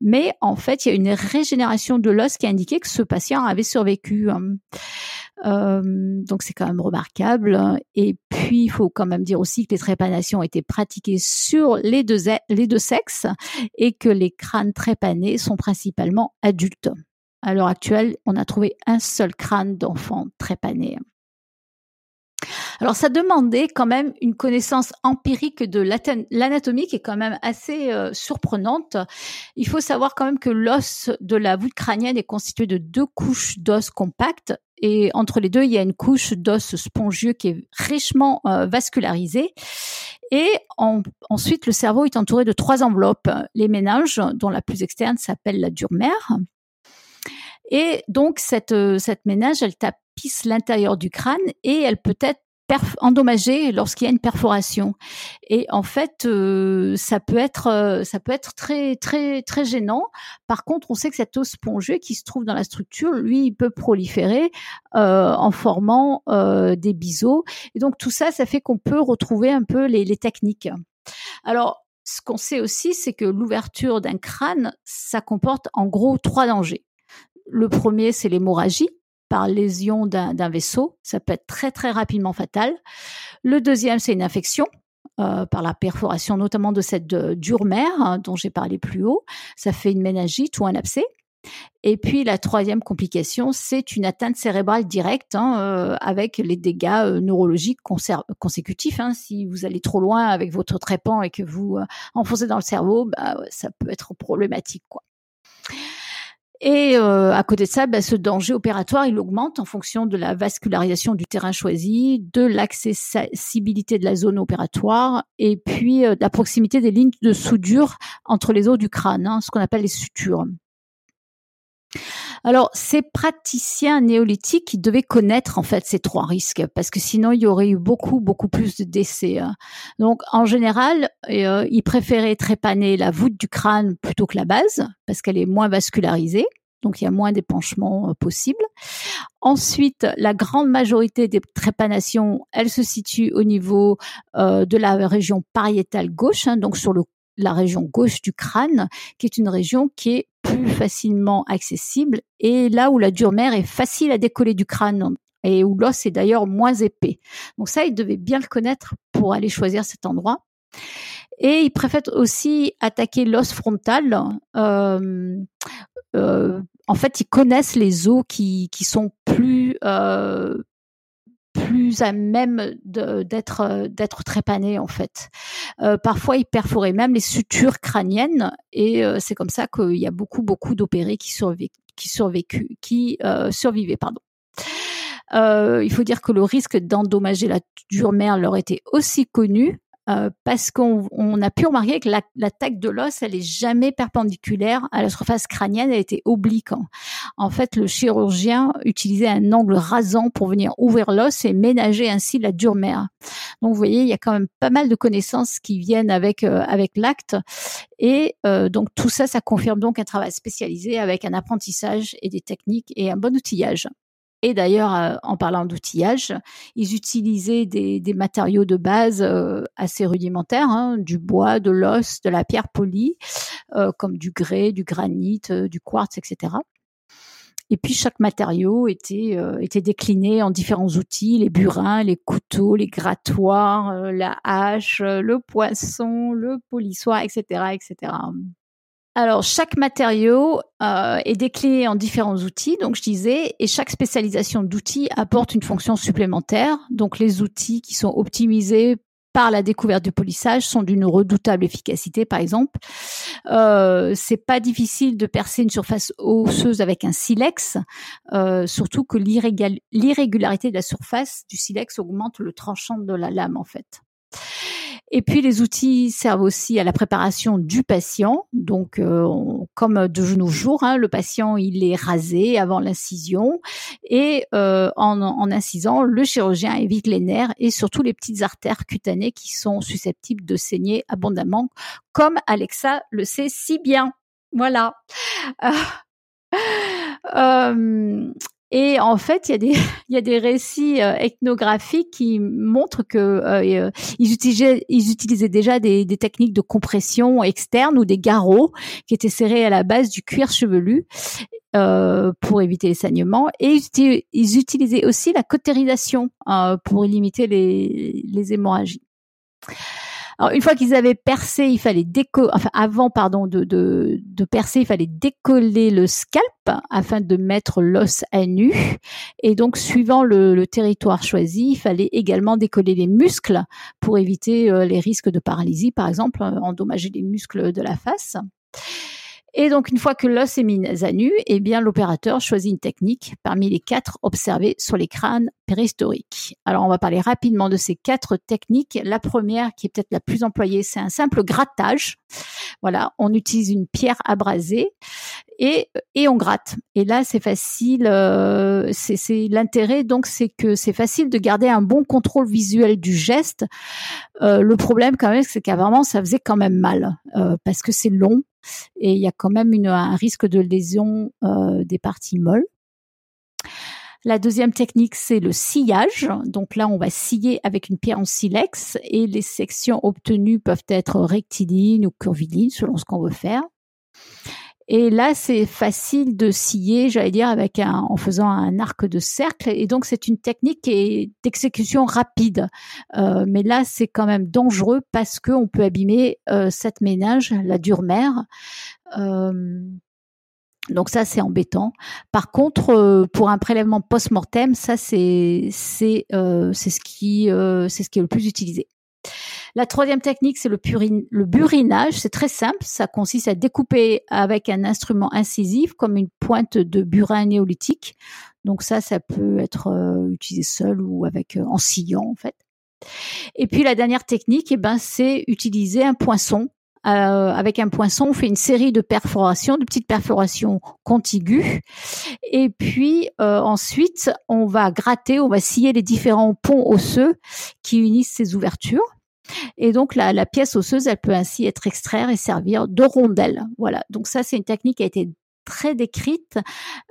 Mais en fait, il y a une régénération de l'os qui a que ce patient avait survécu. Euh, donc c'est quand même remarquable. Et puis il faut quand même dire aussi que les trépanations étaient pratiquées sur deux, les deux sexes et que les crânes trépanés sont principalement adultes. À l'heure actuelle, on a trouvé un seul crâne d'enfant trépané. Alors ça demandait quand même une connaissance empirique de l'anatomie qui est quand même assez euh, surprenante. Il faut savoir quand même que l'os de la voûte crânienne est constitué de deux couches d'os compactes et entre les deux, il y a une couche d'os spongieux qui est richement euh, vascularisée. Et ensuite, le cerveau est entouré de trois enveloppes. Les méninges, dont la plus externe s'appelle la dure mère, et donc, cette, euh, cette ménage, elle tapisse l'intérieur du crâne et elle peut être endommagée lorsqu'il y a une perforation. Et en fait, euh, ça peut être euh, ça peut être très très très gênant. Par contre, on sait que cet os spongieux qui se trouve dans la structure, lui, il peut proliférer en formant des biseaux. Et donc tout ça, ça fait qu'on peut retrouver un peu les, les techniques. Alors, ce qu'on sait aussi, c'est que l'ouverture d'un crâne, ça comporte en gros trois dangers. Le premier, c'est l'hémorragie par lésion d'un vaisseau. Ça peut être très très rapidement fatal. Le deuxième, c'est une infection euh, par la perforation notamment de cette euh, dure mère hein, dont j'ai parlé plus haut. Ça fait une méningite ou un abcès. Et puis la troisième complication, c'est une atteinte cérébrale directe hein, euh, avec les dégâts neurologiques consécutifs. Hein. Si vous allez trop loin avec votre trépan et que vous enfoncez dans le cerveau, bah, ça peut être problématique. Et euh, à côté de ça, bah, ce danger opératoire, il augmente en fonction de la vascularisation du terrain choisi, de l'accessibilité de la zone opératoire, et puis euh, de la proximité des lignes de soudure entre les os du crâne, hein, ce qu'on appelle les sutures. Alors, ces praticiens néolithiques, devaient connaître en fait ces trois risques, parce que sinon il y aurait eu beaucoup, beaucoup plus de décès. Hein. Donc, en général, euh, ils préféraient trépaner la voûte du crâne plutôt que la base, parce qu'elle est moins vascularisée. Donc, il y a moins d'épanchements euh, possibles. Ensuite, la grande majorité des trépanations, elles se situent au niveau euh, de la région pariétale gauche, hein, donc sur la région gauche du crâne, qui est une région qui est facilement accessible et là où la dure mère est facile à décoller du crâne et où l'os est d'ailleurs moins épais. Donc ça, il devait bien le connaître pour aller choisir cet endroit. Et il préfère aussi attaquer l'os frontal. Euh, euh, en fait, ils connaissent les os qui, qui sont plus euh, plus à même d'être euh, d'être trépané en fait. Euh, parfois, ils perforaient même les sutures crâniennes et euh, c'est comme ça qu'il y a beaucoup beaucoup d'opérés qui qui survécu, qui survivaient pardon. il faut dire que le risque d'endommager la dure mère leur était aussi connu euh, parce qu'on a pu remarquer que l'attaque de l'os, elle est jamais perpendiculaire à la surface crânienne, elle était oblique. En fait, le chirurgien utilisait un angle rasant pour venir ouvrir l'os et ménager ainsi la dure mère. Donc, vous voyez, il y a quand même pas mal de connaissances qui viennent avec euh, avec l'acte, et euh, donc tout ça, ça confirme donc un travail spécialisé avec un apprentissage et des techniques et un bon outillage. Et d'ailleurs, euh, en parlant d'outillage, ils utilisaient des, matériaux de base euh, assez rudimentaires, hein, du bois, de l'os, de la pierre polie, euh, comme du grès, du granit, du quartz, etc. Et puis chaque matériau était, était décliné en différents outils, les burins, les couteaux, les grattoirs, la hache, le poisson, le polissoir, etc., etc. Alors, chaque matériau euh, est décliné en différents outils, donc je disais, et chaque spécialisation d'outils apporte une fonction supplémentaire. Donc, les outils qui sont optimisés par la découverte du polissage sont d'une redoutable efficacité, par exemple. Euh, c'est pas difficile de percer une surface osseuse avec un silex, euh, surtout que l'irrégularité de la surface du silex augmente le tranchant de la lame, en fait. Et puis les outils servent aussi à la préparation du patient. Donc, euh, comme de nos jours, hein, le patient il est rasé avant l'incision et euh, en, en incisant, le chirurgien évite les nerfs et surtout les petites artères cutanées qui sont susceptibles de saigner abondamment, comme Alexa le sait si bien. Voilà. Euh, et en fait, il y a des il y a des récits euh, ethnographiques qui montrent que euh, euh, ils utilisaient ils utilisaient déjà des, des, techniques de compression externe ou des garrots qui étaient serrés à la base du cuir chevelu euh, pour éviter les saignements et ils, utilisaient aussi la cautérisation pour limiter les, les hémorragies. Alors une fois qu'ils avaient percé, il fallait déco enfin avant pardon de, de, de, percer, il fallait décoller le scalp afin de mettre l'os à nu. Et donc suivant le, territoire choisi, il fallait également décoller les muscles pour éviter euh, les risques de paralysie, par exemple, endommager les muscles de la face. Et donc, une fois que l'os est mis à nu, eh bien, l'opérateur choisit une technique parmi les quatre observées sur les crânes Alors, on va parler rapidement de ces quatre techniques. La première, qui est peut-être la plus employée, c'est un simple grattage. Voilà, on utilise une pierre abrasée et, et on gratte. Et là, c'est facile. Euh, c'est l'intérêt, donc, c'est que c'est facile de garder un bon contrôle visuel du geste. Euh, le problème, quand même, c'est qu'avant, ça faisait quand même mal euh, parce que c'est long et il y a quand même un risque de lésion euh, des parties molles. La deuxième technique, c'est le sciage. Donc là, on va scier avec une pierre en silex et les sections obtenues peuvent être rectilignes ou curvilines selon ce qu'on veut faire. Et là, c'est facile de scier, j'allais dire, avec un, en faisant un arc de cercle. Et donc, c'est une technique d'exécution rapide. Euh, mais là, c'est quand même dangereux parce qu'on peut abîmer euh, cette ménage, la dure mère. Euh, donc ça c'est embêtant. Par contre, euh, pour un prélèvement post-mortem, ça c'est c'est euh, ce qui euh, ce qui est le plus utilisé. La troisième technique, c'est le, le burinage. C'est très simple. Ça consiste à découper avec un instrument incisif, comme une pointe de burin néolithique. Donc ça, ça peut être euh, utilisé seul ou avec en sciant en fait. Et puis la dernière technique, eh ben, c'est utiliser un poinçon. Euh, avec un poinçon, on fait une série de perforations, de petites perforations contiguës. Et puis ensuite, on va gratter, on va scier les différents ponts osseux qui unissent ces ouvertures. Et donc la, la, pièce osseuse, elle peut ainsi être extraire et servir de rondelle. Voilà. Donc ça, c'est une technique qui a été très décrite,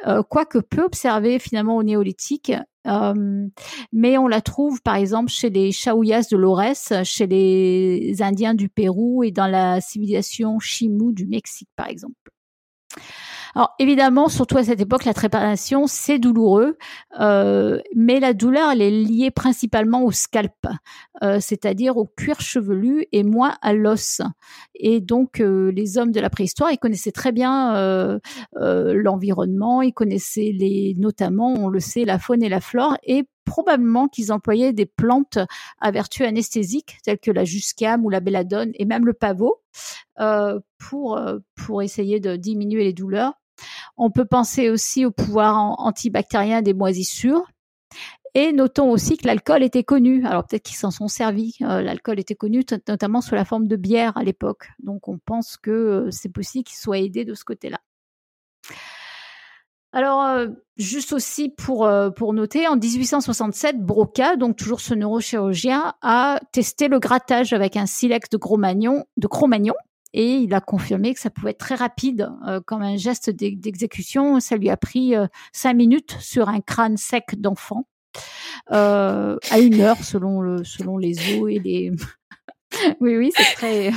euh, quoique peu observée finalement au néolithique. Euh, mais on la trouve par exemple chez les Chaouyas de l'Aurès, chez les Indiens du Pérou et dans la civilisation Chimú du Mexique par exemple. Alors évidemment, surtout à cette époque, la trépanation, c'est douloureux, euh, mais la douleur, elle est liée principalement au scalp, euh, c'est-à-dire au cuir chevelu et moins à l'os. Et donc, euh, les hommes de la préhistoire, ils connaissaient très bien euh, euh, l'environnement, ils connaissaient les, notamment, on le sait, la faune et la flore, et probablement qu'ils employaient des plantes à vertu anesthésique, telles que la juscam ou la belladone et même le pavot, euh, pour, pour essayer de diminuer les douleurs. On peut penser aussi au pouvoir antibactérien des moisissures. Et notons aussi que l'alcool était connu. Alors peut-être qu'ils s'en sont servis. Euh, l'alcool était connu notamment sous la forme de bière à l'époque. Donc on pense que euh, c'est possible qu'ils soient aidés de ce côté-là. Alors, euh, juste aussi pour, pour noter, en 1867, Broca, donc toujours ce neurochirurgien, a testé le grattage avec un silex de Cro-Magnon, de et il a confirmé que ça pouvait être très rapide euh, comme un geste d'exécution. Ça lui a pris euh, cinq minutes sur un crâne sec d'enfant, euh, à une heure selon le selon les os et les. oui oui c'est très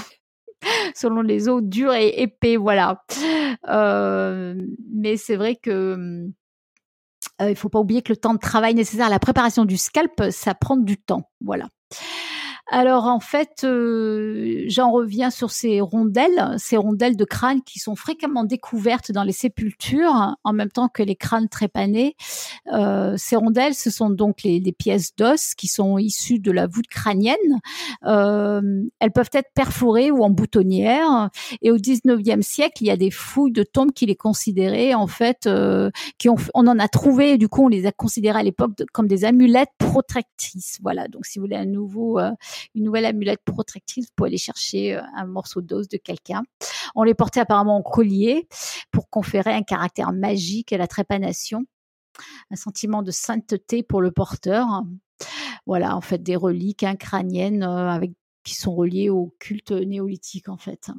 selon les os durs et épais voilà. mais c'est vrai que il faut pas oublier que le temps de travail nécessaire à la préparation du scalp, ça prend du temps. Voilà. Alors en fait, euh, j'en reviens sur ces rondelles, ces rondelles de crâne qui sont fréquemment découvertes dans les sépultures, en même temps que les crânes trépanés. Euh, ces rondelles, ce sont donc les, pièces d'os qui sont issues de la voûte crânienne. Euh, elles peuvent être perforées ou en boutonnière. Et au 19e siècle, il y a des fouilles de tombes qui les considéraient en fait, qui ont, on en a trouvé. du coup, on les a considérées à l'époque comme des amulettes protectrices. Voilà. Donc, si vous voulez un nouveau une nouvelle amulette protectrice pour aller chercher euh, un morceau d'os de quelqu'un. On les portait apparemment en collier pour conférer un caractère magique à la trépanation, un sentiment de sainteté pour le porteur. Voilà, en fait, des reliques crâniennes euh, avec qui sont reliées au culte néolithique en fait.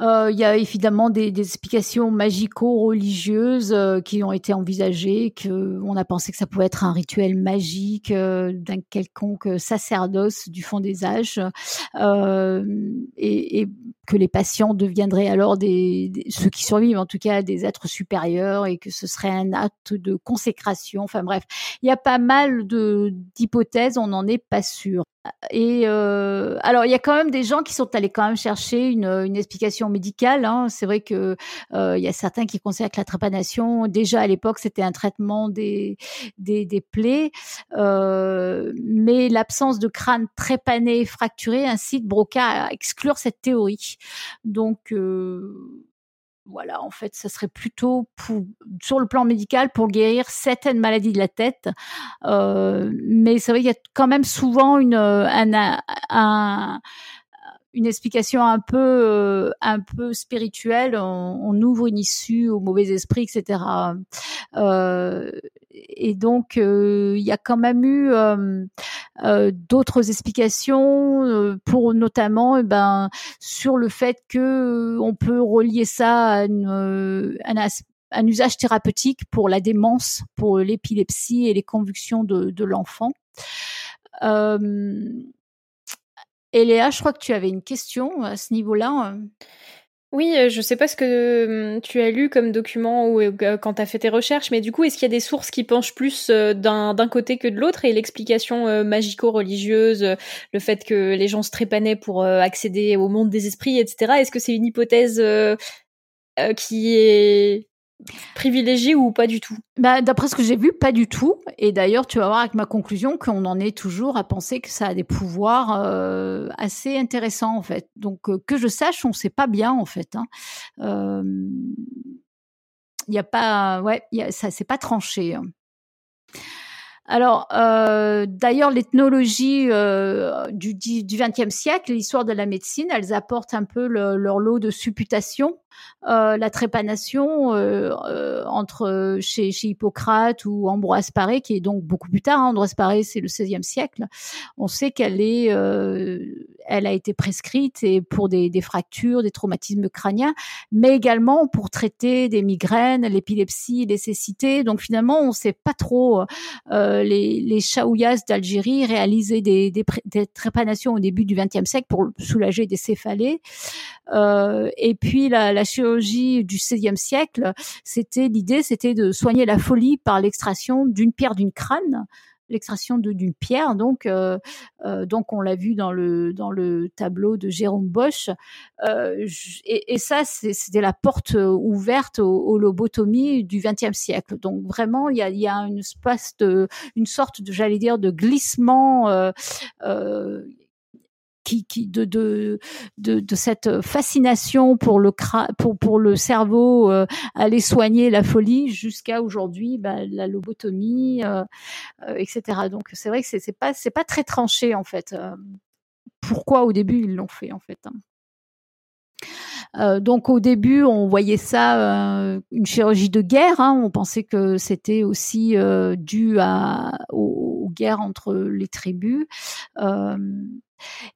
Euh, il y a évidemment des, explications magico-religieuses euh, qui ont été envisagées, que on a pensé que ça pouvait être un rituel magique euh, d'un quelconque sacerdoce du fond des âges, et, que les patients deviendraient alors des, ceux qui survivent en tout cas des êtres supérieurs et que ce serait un acte de consécration. Enfin bref, il y a pas mal d'hypothèses, on n'en est pas sûr. Et euh, alors, il y a quand même des gens qui sont allés quand même chercher une, une explication médicale. Hein. C'est vrai que euh, il y a certains qui considèrent que la trépanation, déjà à l'époque, c'était un traitement des des, des plaies, euh, mais l'absence de crâne trépané fracturé incite Broca à exclure cette théorie. Donc euh, voilà, en fait, ça serait plutôt pour, sur le plan médical pour guérir certaines maladies de la tête. Euh, mais c'est vrai qu'il y a quand même souvent une, euh, un, un, une explication un peu euh, un peu spirituelle. On, ouvre une issue au mauvais esprit, etc. Euh, et donc euh, il y a quand même eu d'autres explications pour notamment eh ben sur le fait que on peut relier ça à une, un, usage thérapeutique pour la démence, pour l'épilepsie et les convulsions de, de l'enfant. Euh, et Léa, je crois que tu avais une question à ce niveau-là. Oui, euh, je sais pas ce que hum, tu as lu comme document ou euh, quand tu as fait tes recherches, mais du coup, est-ce qu'il y a des sources qui penchent plus euh, d'un côté que de l'autre? Et l'explication magico-religieuse, le fait que les gens se trépanaient pour accéder au monde des esprits, etc. Est-ce que c'est une hypothèse qui est privilégié ou pas du tout? Bah, D'après ce que j'ai vu, pas du tout. Et d'ailleurs, tu vas voir avec ma conclusion qu'on en est toujours à penser que ça a des pouvoirs euh, assez intéressants, en fait. Donc, euh, que je sache, on ne sait pas bien, en fait. Hein. Euh, il n'y a pas... Ouais, ça c'est pas tranché. Hein. Alors, euh, d'ailleurs, l'ethnologie euh, du, XXe siècle, l'histoire de la médecine, elles apportent un peu le, leur lot de supputation euh, la trépanation euh, euh, entre chez, Hippocrate ou Ambroise Paré, qui est donc beaucoup plus tard. Hein, Ambroise Paré, c'est le XVIe siècle. On sait qu'elle est, elle a été prescrite pour des, fractures, des traumatismes crâniens, mais également pour traiter des migraines, l'épilepsie, les cécités. Donc finalement, on ne sait pas trop. les, les d'Algérie réalisaient des, trépanations au début du XXe siècle pour soulager des céphalées. et puis la chirurgie du XVIe siècle, c'était l'idée, c'était de soigner la folie par l'extraction d'une pierre d'une crâne l'extraction d'une pierre. Donc, euh, euh, donc on l'a vu dans le dans le tableau de Jérôme Bosch. Euh, et, ça, c'était la porte ouverte aux, lobotomies du XXe siècle. Donc vraiment, il y a, une espace de une sorte j'allais dire de glissement de, cette fascination pour le cerveau, euh, aller soigner la folie jusqu'à aujourd'hui, bah, la lobotomie, euh, euh, etc. Donc c'est vrai que c'est, pas pas très tranché en fait. pourquoi au début ils l'ont fait en fait. Hein. donc au début, on voyait ça une chirurgie de guerre. Hein. on pensait que c'était aussi dû aux, guerres entre les tribus.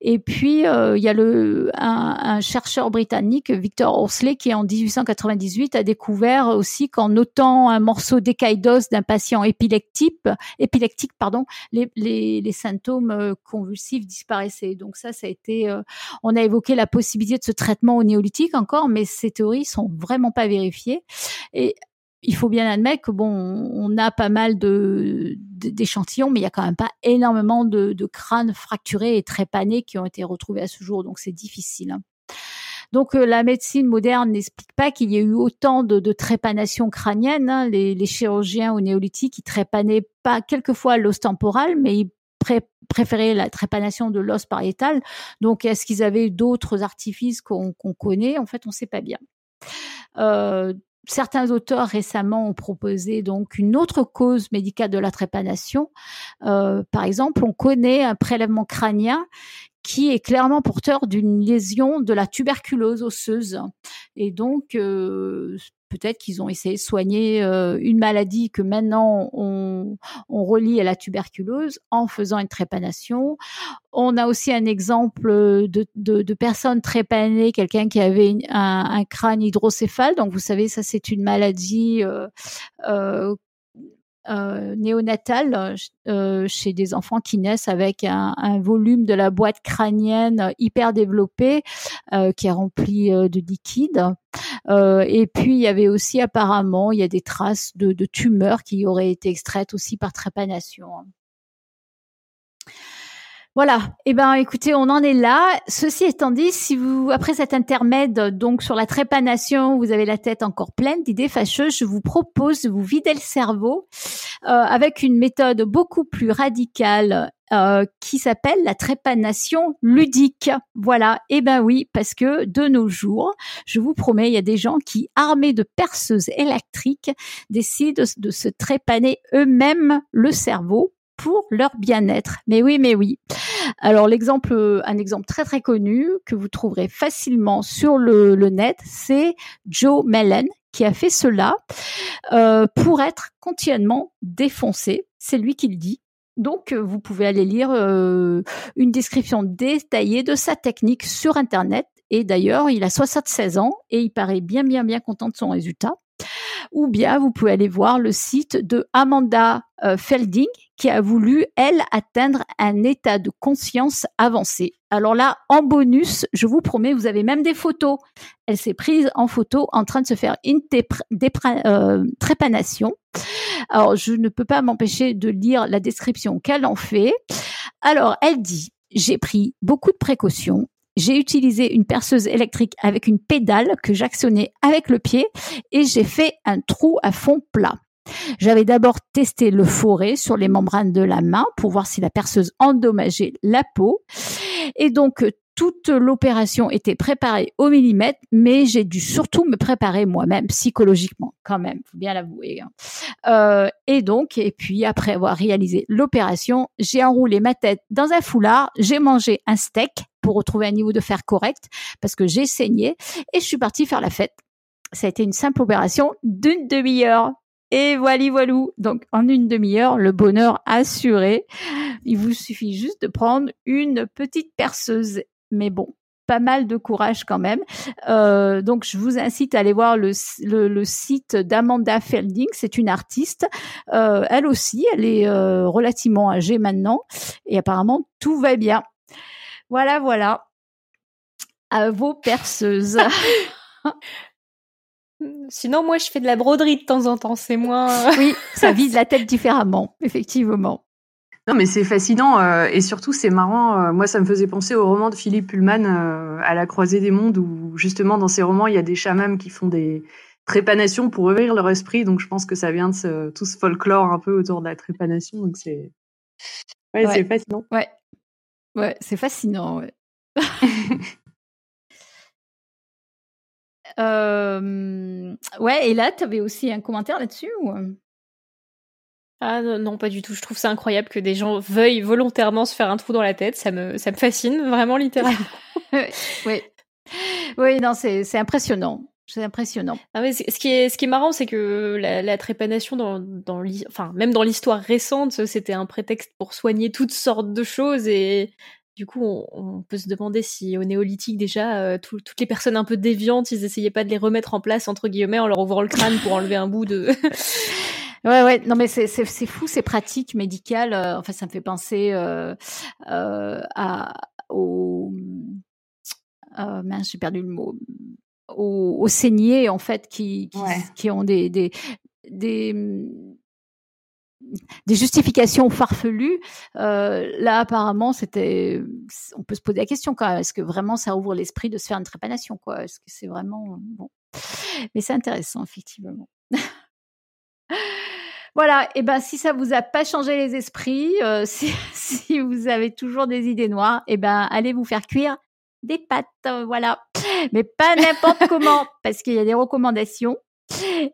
Et puis, euh, il y a le, un, un, chercheur britannique, Victor Horsley, qui en 1898 a découvert aussi qu'en notant un morceau d'écaille d'os d'un patient épileptique, épileptique pardon, les, les, les, symptômes euh, convulsifs disparaissaient. Donc ça, ça a été... Euh, on a évoqué la possibilité de ce traitement au néolithique encore, mais ces théories sont vraiment pas vérifiées. Il faut bien admettre que bon, on a pas mal d'échantillons, mais il y a quand même pas énormément de, crânes fracturés et trépanés qui ont été retrouvés à ce jour, donc c'est difficile. Hein. Donc euh, la médecine moderne n'explique pas qu'il y ait eu autant de, de trépanation crânienne. Hein. Les, chirurgiens au néolithique, ils trépanaient pas quelquefois l'os temporal, mais ils préféraient la trépanation de l'os pariétal. Donc est-ce qu'ils avaient d'autres artifices qu'on connaît? En fait, on ne sait pas bien. Euh, certains auteurs récemment ont proposé donc une autre cause médicale de la trépanation. Euh, par exemple, on connaît un prélèvement crânien qui est clairement porteur d'une lésion de la tuberculose osseuse. Et donc, euh, peut-être qu'ils ont essayé de soigner euh, une maladie que maintenant on, relie à la tuberculose en faisant une trépanation. On a aussi un exemple de, de, personnes trépanées, quelqu'un qui avait un, un, crâne hydrocéphale. Donc vous savez, ça c'est une maladie euh, euh, euh, néonatale euh, chez des enfants qui naissent avec un, un, volume de la boîte crânienne hyper développé euh, qui est rempli de liquide. et puis il y avait aussi apparemment il y a des traces de, de tumeurs qui auraient été extraites aussi par trépanation. Voilà. Eh ben, écoutez, on en est là. Ceci étant dit, si vous, après cet intermède, donc sur la trépanation, vous avez la tête encore pleine d'idées fâcheuses, je vous propose de vous vider le cerveau euh, avec une méthode beaucoup plus radicale euh, qui s'appelle la trépanation ludique. Voilà, eh ben oui, parce que de nos jours, je vous promets, il y a des gens qui, armés de perceuses électriques, décident de se trépaner eux-mêmes le cerveau pour leur bien-être. Mais oui, mais oui. Alors l'exemple, un exemple très très connu que vous trouverez facilement sur le, net, c'est Joe Mellon qui a fait cela euh, pour être continuellement défoncé. C'est lui qui le dit. Donc, euh, vous pouvez aller lire euh, une description détaillée de sa technique sur Internet. Et d'ailleurs, il a 76 ans et il paraît bien, bien, bien content de son résultat. Ou bien, vous pouvez aller voir le site de Amanda Felding, qui a voulu, elle, atteindre un état de conscience avancé. Alors là, en bonus, je vous promets, vous avez même des photos. Elle s'est prise en photo en train de se faire une euh, trépanation. Alors, je ne peux pas m'empêcher de lire la description qu'elle en fait. Alors, elle dit, j'ai pris beaucoup de précautions j'ai utilisé une perceuse électrique avec une pédale que j'actionnais avec le pied et j'ai fait un trou à fond plat. J'avais d'abord testé le forêt sur les membranes de la main pour voir si la perceuse endommageait la peau. Et donc, toute l'opération était préparée au millimètre, mais j'ai dû surtout me préparer moi-même psychologiquement, quand même, faut bien l'avouer. Hein. Euh, et donc, et puis après avoir réalisé l'opération, j'ai enroulé ma tête dans un foulard, j'ai mangé un steak pour retrouver un niveau de fer correct, parce que j'ai saigné, et je suis partie faire la fête. Ça a été une simple opération d'une demi-heure. Et voilà, voilou. Donc, en une demi-heure, le bonheur assuré. Il vous suffit juste de prendre une petite perceuse. Mais bon, pas mal de courage quand même. Euh, donc, je vous incite à aller voir le, site d'Amanda Felding. C'est une artiste. Euh, elle aussi, elle est euh, relativement âgée maintenant. Et apparemment, tout va bien. Voilà, voilà. À vos perceuses. Sinon, moi, je fais de la broderie de temps en temps. C'est moins. oui, ça vise la tête différemment, effectivement. Non, mais c'est fascinant euh, et surtout c'est marrant. Euh, moi, ça me faisait penser au roman de Philippe Pullman, euh, à la croisée des mondes, où justement dans ces romans, il y a des chamans qui font des trépanations pour ouvrir leur esprit. Donc, je pense que ça vient de ce, tout ce folklore un peu autour de la trépanation. Donc, c'est ouais, c'est fascinant. Ouais, ouais, c'est fascinant. Ouais. ouais, et là, tu avais aussi un commentaire là-dessus ou... Ah non, pas du tout. Je trouve ça incroyable que des gens veuillent volontairement se faire un trou dans la tête. Ça me, ça me fascine, vraiment littéralement. oui. Oui, non, c'est impressionnant. C'est impressionnant. Ah ce qui est, ce qui est marrant, c'est que la, trépanation dans, dans enfin, même dans l'histoire récente, c'était un prétexte pour soigner toutes sortes de choses et du coup, on, peut se demander si au néolithique déjà, euh, toutes les personnes un peu déviantes, ils essayaient pas de les remettre en place entre guillemets en leur ouvrant le crâne pour enlever un bout de. Ouais, ouais, non, mais c'est, fou ces pratiques médicales. Euh, enfin, ça me fait penser euh, euh, à, au. mince, j'ai perdu le mot. Aux, aux saignées, en fait, qui, qui, ont des, des, des, des justifications farfelues. là, apparemment, c'était. On peut se poser la question quand. Est-ce que vraiment ça ouvre l'esprit de se faire une trépanation, quoi? Est-ce que c'est vraiment bon Mais c'est intéressant, effectivement. Voilà, et ben si ça vous a pas changé les esprits, euh, si, vous avez toujours des idées noires, et ben allez vous faire cuire des pâtes, euh, voilà. Mais pas n'importe comment, parce qu'il y a des recommandations.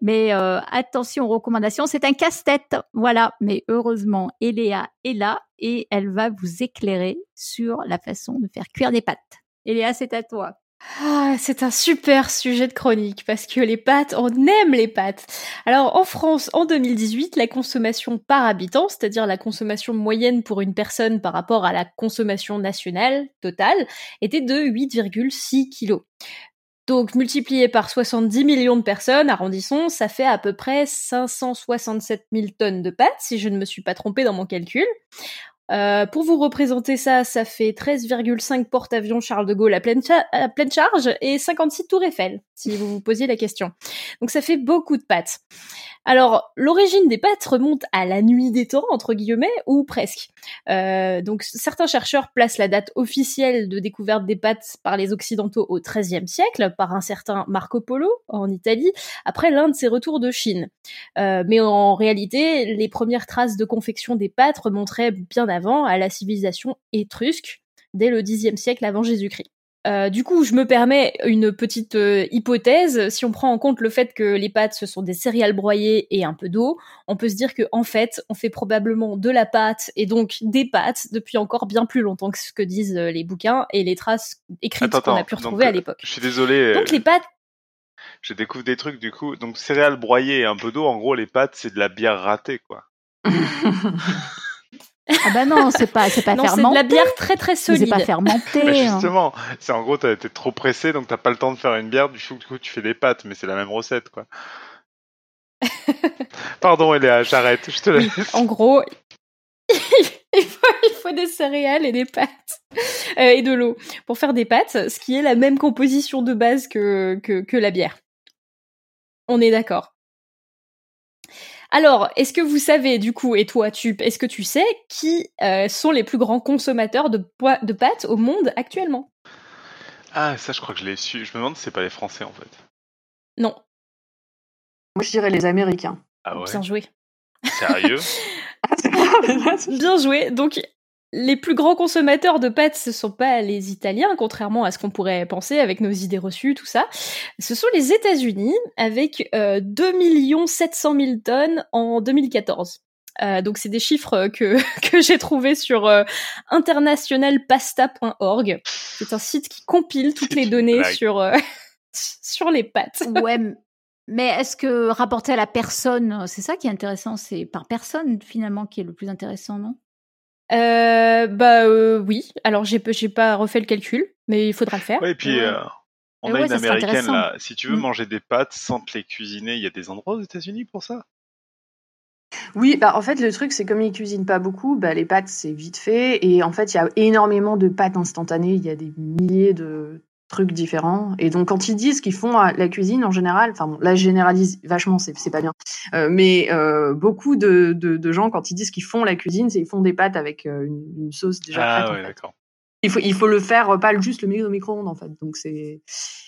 Mais euh, attention aux recommandations, c'est un casse-tête, voilà. Mais heureusement, Eléa est là et elle va vous éclairer sur la façon de faire cuire des pâtes. Eléa, c'est à toi. Ah, c'est un super sujet de chronique parce que les pâtes, on aime les pâtes. Alors en France, en 2018, la consommation par habitant, c'est-à-dire la consommation moyenne pour une personne par rapport à la consommation nationale totale, était de 8,6 kilos. Donc multiplié par 70 millions de personnes, arrondissons, ça fait à peu près 567 000 tonnes de pâtes, si je ne me suis pas trompée dans mon calcul. Euh, pour vous représenter ça, ça fait 13,5 porte-avions Charles de Gaulle à pleine, charge et 56 tours Eiffel, si vous vous posiez la question. Donc ça fait beaucoup de pâtes. Alors, l'origine des pâtes remonte à la nuit des temps, entre guillemets, ou presque. Euh, donc, certains chercheurs placent la date officielle de découverte des pâtes par les Occidentaux au XIIIe siècle, par un certain Marco Polo, en Italie, après l'un de ses retours de Chine. Euh, mais en réalité, les premières traces de confection des pâtes remonteraient bien avant à la civilisation étrusque, dès le Xe siècle avant Jésus-Christ. Euh, du coup, je me permets une petite euh, hypothèse. Si on prend en compte le fait que les pâtes ce sont des céréales broyées et un peu d'eau, on peut se dire que en fait, on fait probablement de la pâte et donc des pâtes depuis encore bien plus longtemps que ce que disent euh, les bouquins et les traces écrites qu'on a pu retrouver à l'époque. Je suis désolé. Donc les pâtes. Je découvre des trucs du coup. Donc céréales broyées et un peu d'eau. En gros, les pâtes c'est de la bière ratée quoi. Ah bah non, c'est pas, c'est pas fermenté. C'est de la bière très très solide. C'est pas fermenté. Hein. justement, c'est en gros, t'as été trop pressé, donc t'as pas le temps de faire une bière. Du coup, tu fais des pâtes, mais c'est la même recette, quoi. Pardon, Eléa, j'arrête. Je te laisse. en gros, il faut, des céréales et des pâtes euh, et de l'eau pour faire des pâtes, ce qui est la même composition de base que, que, que la bière. On est d'accord. Alors, est-ce que vous savez, du coup, et toi, tu, est-ce que tu sais qui euh, sont les plus grands consommateurs de, de pâtes au monde actuellement? Ah, ça, je crois que je l'ai su. Je me demande si c'est pas les Français en fait. Non, Moi, je dirais les Américains. Ah ouais? bien joué. Sérieux? Ah, Bien joué. Donc, les plus grands consommateurs de pâtes, ce sont pas les Italiens, contrairement à ce qu'on pourrait penser avec nos idées reçues, tout ça. Ce sont les États-Unis, avec euh, 2 700 000 tonnes en 2014. Euh, donc c'est des chiffres que, que j'ai trouvés sur euh, internationalpasta.org. C'est un site qui compile toutes les données sur, euh, sur les pâtes. Ouais, mais est-ce que rapporté à la personne, c'est ça qui est intéressant, c'est par personne finalement qui est le plus intéressant, non? Euh, bah euh, oui. Alors j'ai j'ai pas refait le calcul, mais il faudra le faire. Ouais, et puis Ouais. euh, on Et a ouais, une américaine là. Si tu veux Mm. manger des pâtes sans te les cuisiner, il y a des endroits aux États-Unis pour ça? Oui, bah en fait le truc c'est comme ils cuisinent pas beaucoup, bah les pâtes c'est vite fait et en fait il y a énormément de pâtes instantanées, il y a des milliers de trucs différents et donc quand ils disent qu'ils font la cuisine en général, enfin bon là je généralise vachement c'est c'est pas bien, Euh, mais euh, beaucoup de, de, de gens quand ils disent qu'ils font la cuisine c'est ils font des pâtes avec euh, une, une sauce déjà prête. Ah ouais, d'accord. Il faut, il faut le faire, pas juste le mettre au micro-ondes, en fait. Donc, c'est.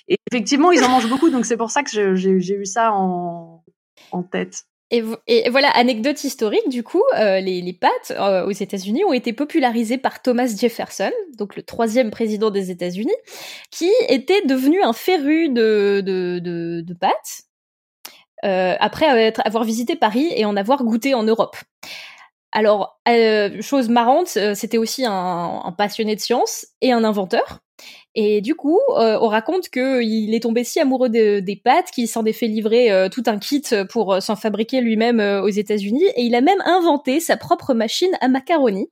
Et effectivement, ils en mangent beaucoup, donc c'est pour ça que j'ai j'ai eu ça en, en tête. Et, vo- et voilà, anecdote historique, du coup, euh, les, pâtes euh, aux États-Unis ont été popularisées par Thomas Jefferson, donc le troisième président des États-Unis, qui était devenu un féru de, pâtes euh, après avoir visité Paris et en avoir goûté en Europe. Alors, chose marrante, c'était aussi un, un passionné de science et un inventeur. Et du coup, euh, on raconte qu'il est tombé si amoureux de- des pâtes qu'il s'en est fait livrer euh, tout un kit pour euh, s'en fabriquer lui-même aux États-Unis. Et il a même inventé sa propre machine à macaroni.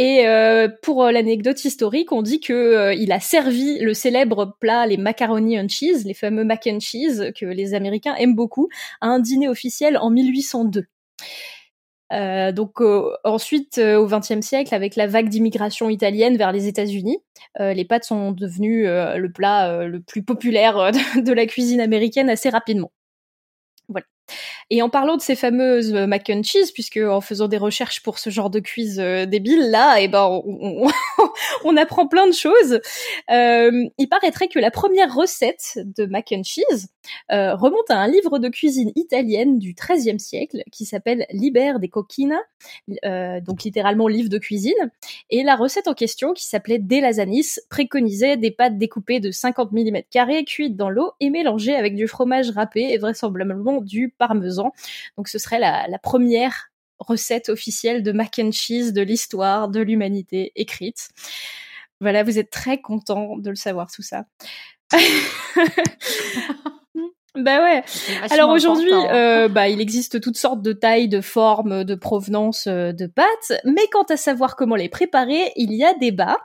Et pour l'anecdote historique, on dit que il a servi le célèbre plat les macaroni and cheese, les fameux mac and cheese que les Américains aiment beaucoup, à un dîner officiel en 1802. Euh, donc ensuite, euh, au XXe siècle, avec la vague d'immigration italienne vers les États-Unis, euh, les pâtes sont devenues le plat le plus populaire de la cuisine américaine assez rapidement. Et en parlant de ces fameuses euh, mac and cheese, puisque en faisant des recherches pour ce genre de quiz euh, débile là, et ben on, apprend plein de choses. Euh, il paraîtrait que la première recette de mac and cheese remonte à un livre de cuisine italienne du XIIIe siècle qui s'appelle Liber de Coquina, donc littéralement livre de cuisine. Et la recette en question, qui s'appelait des lasanis, préconisait des pâtes découpées de 50 mm carrés, cuites dans l'eau et mélangées avec du fromage râpé et vraisemblablement du parmesan. Donc ce serait la, la première recette officielle de mac and cheese de l'histoire de l'humanité écrite. Voilà, vous êtes très content de le savoir tout ça. bah ouais. Alors aujourd'hui, important. euh, bah, il existe toutes sortes de tailles, de formes, de provenance euh, de pâtes, mais quant à savoir comment les préparer, il y a débat.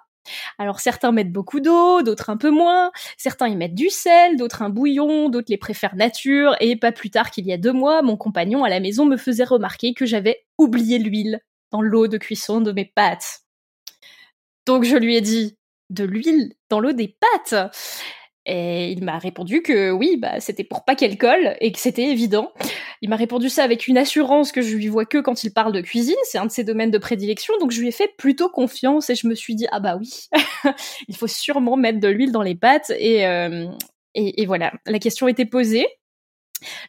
Alors certains mettent beaucoup d'eau, d'autres un peu moins, certains y mettent du sel, d'autres un bouillon, d'autres les préfèrent nature, et pas plus tard qu'il y a deux mois, mon compagnon à la maison me faisait remarquer que j'avais oublié l'huile dans l'eau de cuisson de mes pâtes. Donc je lui ai dit, de l'huile dans l'eau des pâtes? Et il m'a répondu que oui, bah, c'était pour pas qu'elle colle et que c'était évident. Il m'a répondu ça avec une assurance que je lui vois que quand il parle de cuisine, c'est un de ses domaines de prédilection, donc je lui ai fait plutôt confiance et je me suis dit ah bah oui, il faut sûrement mettre de l'huile dans les pâtes et, euh, et, et voilà, la question était posée.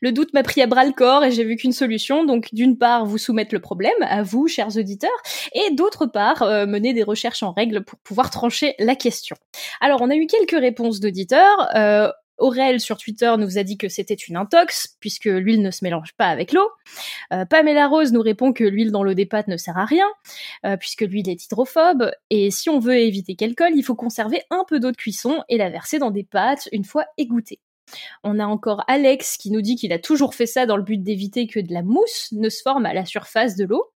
Le doute m'a pris à bras le corps et j'ai vu qu'une solution, donc d'une part vous soumettre le problème à vous, chers auditeurs, et d'autre part euh, mener des recherches en règle pour pouvoir trancher la question. Alors on a eu quelques réponses d'auditeurs. Euh, Aurel sur Twitter nous a dit que c'était une intox puisque l'huile ne se mélange pas avec l'eau. Euh, Pamela Rose nous répond que l'huile dans l'eau des pâtes ne sert à rien euh, puisque l'huile est hydrophobe et si on veut éviter qu'elle colle, il faut conserver un peu d'eau de cuisson et la verser dans des pâtes une fois égouttées. On a encore Alex qui nous dit qu'il a toujours fait ça dans le but d'éviter que de la mousse ne se forme à la surface de l'eau.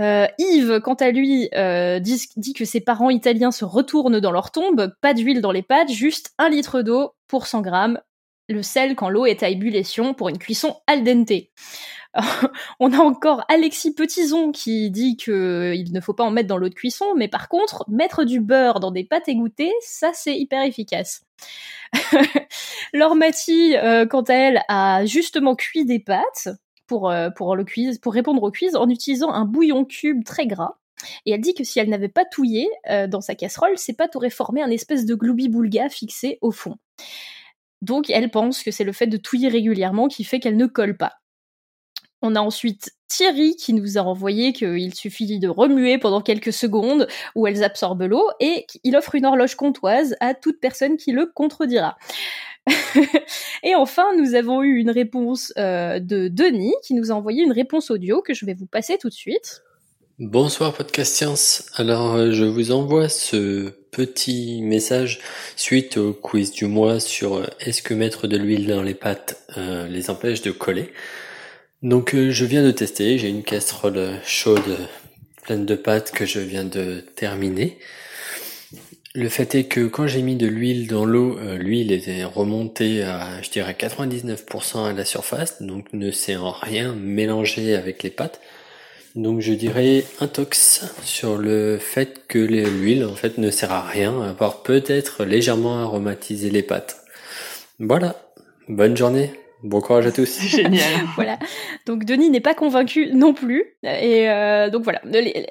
Euh, Yves, quant à lui, euh, dit, dit que ses parents italiens se retournent dans leur tombe, pas d'huile dans les pâtes, juste un litre d'eau pour 100 grammes, le sel quand l'eau est à ébullition pour une cuisson al dente. On a encore Alexis Petison qui dit que il ne faut pas en mettre dans l'eau de cuisson, mais par contre, mettre du beurre dans des pâtes égouttées, ça c'est hyper efficace. Laure Mathie, euh, quant à elle, a justement cuit des pâtes pour, euh, pour, répondre au quiz en utilisant un bouillon cube très gras. Et elle dit que si elle n'avait pas touillé euh, dans sa casserole, ses pâtes auraient formé un espèce de gloubi-boulga fixé au fond. Donc elle pense que c'est le fait de touiller régulièrement qui fait qu'elle ne colle pas. On a ensuite Thierry qui nous a envoyé qu'il suffit de remuer pendant quelques secondes où elles absorbent l'eau et il offre une horloge comptoise à toute personne qui le contredira. et enfin, nous avons eu une réponse euh, de Denis qui nous a envoyé une réponse audio que je vais vous passer tout de suite. Bonsoir Podcast. Alors euh, je vous envoie ce petit message suite au quiz du mois sur euh, est-ce que mettre de l'huile dans les pâtes les empêche de coller. Donc euh, je viens de tester, j'ai une casserole chaude pleine de pâtes que je viens de terminer. Le fait est que quand j'ai mis de l'huile dans l'eau, euh, l'huile était remontée à, je dirais, 99% à la surface, donc ne s'est en rien mélangé avec les pâtes. Donc je dirais un tox sur le fait que l'huile en fait ne sert à rien, à part peut-être légèrement aromatiser les pâtes. Voilà, bonne journée Bon courage à tous. Génial. voilà. Donc Denis n'est pas convaincu non plus. Et euh, donc voilà. Les,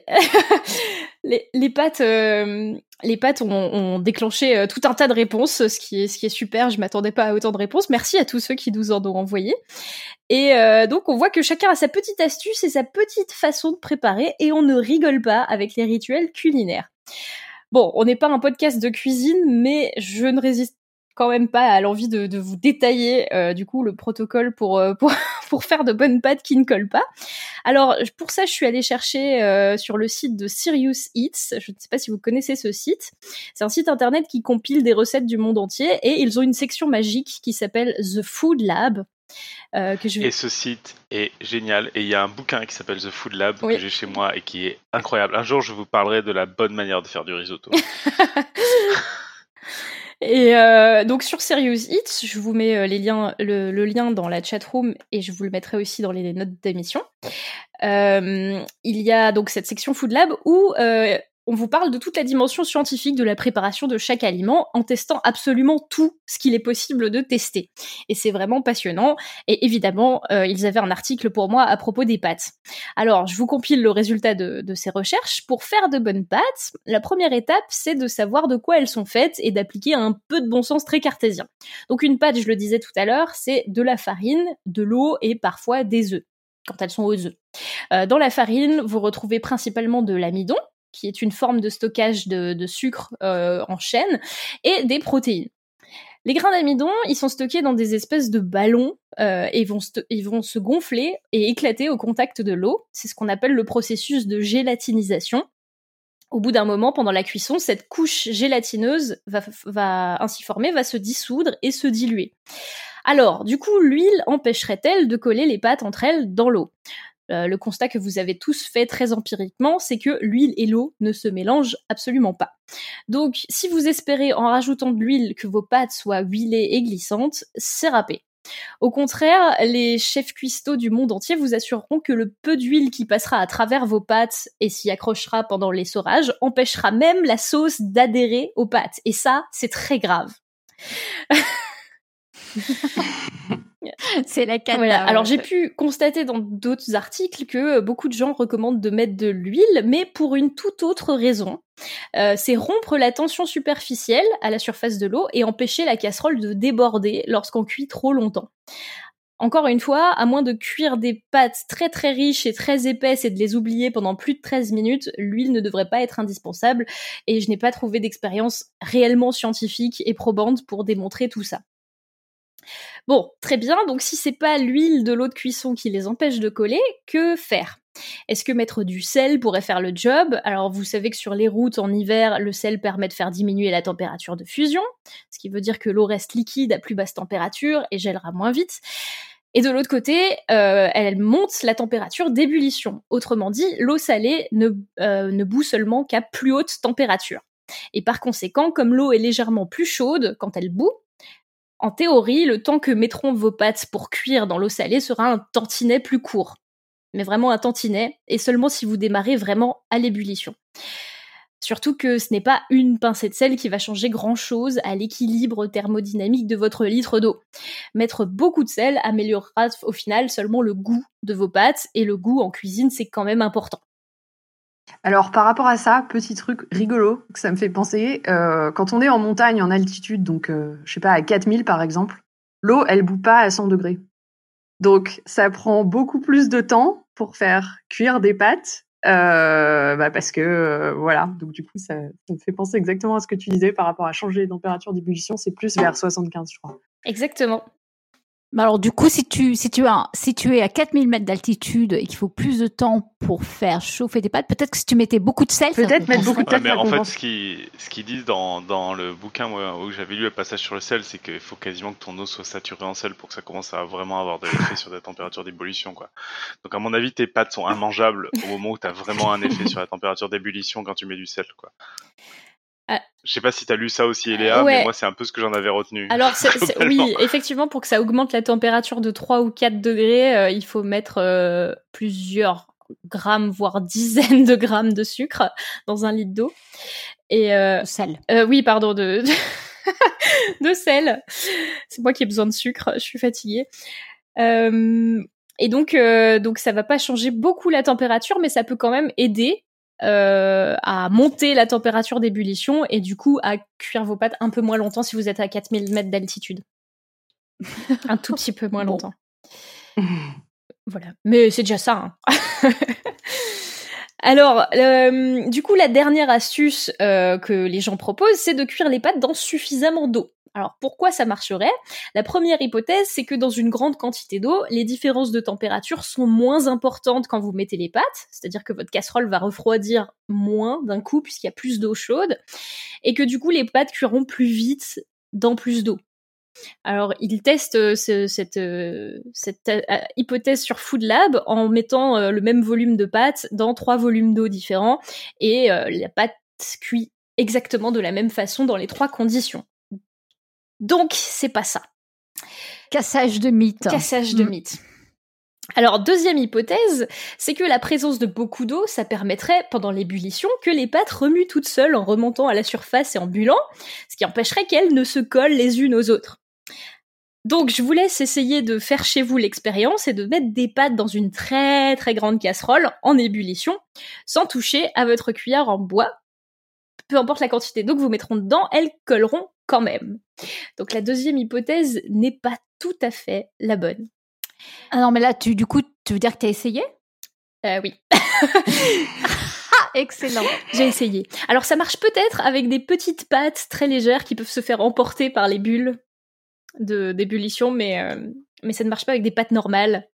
les, les pattes, euh, les pattes ont, ont déclenché euh, tout un tas de réponses, ce qui est, ce qui est super. Je m'attendais pas à autant de réponses. Merci à tous ceux qui nous en ont envoyé. Et euh, donc on voit que chacun a sa petite astuce et sa petite façon de préparer, et on ne rigole pas avec les rituels culinaires. Bon, on n'est pas un podcast de cuisine, mais je ne résiste quand même pas à l'envie de, de, vous détailler euh, du coup le protocole pour, euh, pour, pour faire de bonnes pâtes qui ne collent pas. Alors pour ça, je suis allée chercher euh, sur le site de Serious Eats. Je ne sais pas si vous connaissez ce site. C'est un site internet qui compile des recettes du monde entier et ils ont une section magique qui s'appelle The Food Lab. que je Et ce site est génial. Et il y a un bouquin qui s'appelle The Food Lab que j'ai chez moi et qui est incroyable. Un jour, je vous parlerai de la bonne manière de faire du risotto. Et euh, donc sur Serious Hits, je vous mets euh, les liens, le, le, lien dans la chat room et je vous le mettrai aussi dans les notes d'émission. Euh, il y a donc cette section Food Lab où euh, on vous parle de toute la dimension scientifique de la préparation de chaque aliment en testant absolument tout ce qu'il est possible de tester. Et c'est vraiment passionnant. Et évidemment, euh, ils avaient un article pour moi à propos des pâtes. Alors, je vous compile le résultat de, ces recherches. Pour faire de bonnes pâtes, la première étape, c'est de savoir de quoi elles sont faites et d'appliquer un peu de bon sens très cartésien. Donc une pâte, je le disais tout à l'heure, c'est de la farine, de l'eau et parfois des œufs quand elles sont aux œufs. Euh, dans la farine, vous retrouvez principalement de l'amidon, qui est une forme de stockage de, sucre euh, en chaîne, et des protéines. Les grains d'amidon, ils sont stockés dans des espèces de ballons euh, et vont, ils vont se gonfler et éclater au contact de l'eau. C'est ce qu'on appelle le processus de gélatinisation. Au bout d'un moment, pendant la cuisson, cette couche gélatineuse va, va ainsi formée va se dissoudre et se diluer. Alors, du coup, l'huile empêcherait-elle de coller les pâtes entre elles dans l'eau? Euh, le constat que vous avez tous fait très empiriquement, c'est que l'huile et l'eau ne se mélangent absolument pas. Donc, si vous espérez en rajoutant de l'huile que vos pâtes soient huilées et glissantes, c'est râpé. Au contraire, les chefs cuistots du monde entier vous assureront que le peu d'huile qui passera à travers vos pâtes et s'y accrochera pendant l'essorage empêchera même la sauce d'adhérer aux pâtes. Et ça, c'est très grave. C'est la cata. Voilà. Alors j'ai pu constater dans d'autres articles que beaucoup de gens recommandent de mettre de l'huile, mais pour une toute autre raison. Euh, c'est rompre la tension superficielle à la surface de l'eau et empêcher la casserole de déborder lorsqu'on cuit trop longtemps. Encore une fois, à moins de cuire des pâtes très très riches et très épaisses et de les oublier pendant plus de 13 minutes, l'huile ne devrait pas être indispensable et je n'ai pas trouvé d'expérience réellement scientifique et probante pour démontrer tout ça. Bon, très bien. Donc si c'est pas l'huile de l'eau de cuisson qui les empêche de coller, que faire? Est-ce que mettre du sel pourrait faire le job? Alors vous savez que sur les routes en hiver, le sel permet de faire diminuer la température de fusion, ce qui veut dire que l'eau reste liquide à plus basse température et gèlera moins vite. Et de l'autre côté, euh, elle monte la température d'ébullition. Autrement dit, l'eau salée ne, euh, ne bout seulement qu'à plus haute température. Et par conséquent, comme l'eau est légèrement plus chaude quand elle bout, en théorie, le temps que mettront vos pâtes pour cuire dans l'eau salée sera un tantinet plus court. Mais vraiment un tantinet, et seulement si vous démarrez vraiment à l'ébullition. Surtout que ce n'est pas une pincée de sel qui va changer grand chose à l'équilibre thermodynamique de votre litre d'eau. Mettre beaucoup de sel améliorera au final seulement le goût de vos pâtes, et le goût en cuisine c'est quand même important. Alors par rapport à ça, petit truc rigolo que ça me fait penser, euh, quand on est en montagne, en altitude, donc euh, je sais pas à 4000 par exemple, l'eau elle bout pas à 100 degrés. Donc ça prend beaucoup plus de temps pour faire cuire des pâtes euh, bah parce que voilà, donc du coup ça, ça, me fait penser exactement à ce que tu disais par rapport à changer les températures d'ébullition, c'est plus vers 75 je crois. Exactement. Alors du coup, si tu, si tu, as, si tu es à 4000 mètres d'altitude et qu'il faut plus de temps pour faire chauffer tes pâtes, peut-être que si tu mettais beaucoup de sel, peut-être mettre beaucoup de sel. mais en fait, ce qu'ils ce disent dans, dans le bouquin où j'avais lu le passage sur le sel, c'est qu'il faut quasiment que ton eau soit saturée en sel pour que ça commence à vraiment avoir de l'effet sur ta température d'ébullition. quoi. Donc à mon avis, tes pâtes sont immangeables au moment où tu as vraiment un effet sur la température d'ébullition quand tu mets du sel. quoi. Je sais pas si tu as lu ça aussi, Eléa, mais moi, c'est un peu ce que j'en avais retenu. Alors, oui, effectivement, pour que ça augmente la température de 3 ou 4 degrés, euh, il faut mettre euh, plusieurs grammes, voire dizaines de grammes de sucre dans un litre d'eau. Et euh, sel. Euh, oui, pardon, de, de sel. C'est moi qui ai besoin de sucre, je suis fatiguée. et donc, donc, ça va pas changer beaucoup la température, mais ça peut quand même aider euh, à monter la température d'ébullition et du coup à cuire vos pâtes un peu moins longtemps si vous êtes à 4000 mètres d'altitude. un tout petit peu moins longtemps. voilà. Mais c'est déjà ça. Hein. Alors, euh, du coup, la dernière astuce euh, que les gens proposent, c'est de cuire les pâtes dans suffisamment d'eau. Alors pourquoi ça marcherait? La première hypothèse, c'est que dans une grande quantité d'eau, les différences de température sont moins importantes quand vous mettez les pâtes, c'est-à-dire que votre casserole va refroidir moins d'un coup puisqu'il y a plus d'eau chaude, et que du coup les pâtes cuiront plus vite dans plus d'eau. Alors, ils testent euh, cette, euh, euh, hypothèse sur Food Lab en mettant le même volume de pâtes dans trois volumes d'eau différents et la pâte cuit exactement de la même façon dans les trois conditions. Donc, c'est pas ça. Cassage de mythe. Cassage de mm. mythe. Alors, deuxième hypothèse, c'est que la présence de beaucoup d'eau, ça permettrait, pendant l'ébullition, que les pâtes remuent toutes seules en remontant à la surface et en bulant, ce qui empêcherait qu'elles ne se collent les unes aux autres. Donc, je vous laisse essayer de faire chez vous l'expérience et de mettre des pâtes dans une très très grande casserole en ébullition, sans toucher à votre cuillère en bois. Peu importe la quantité d'eau que vous mettront dedans, elles colleront quand même. Donc la deuxième hypothèse n'est pas tout à fait la bonne. Ah non, mais là, tu, du coup, tu veux dire que tu as essayé? Euh, Oui. Excellent. J'ai essayé. Alors ça marche peut-être avec des petites pâtes très légères qui peuvent se faire emporter par les bulles d'ébullition, mais, euh, mais ça ne marche pas avec des pâtes normales.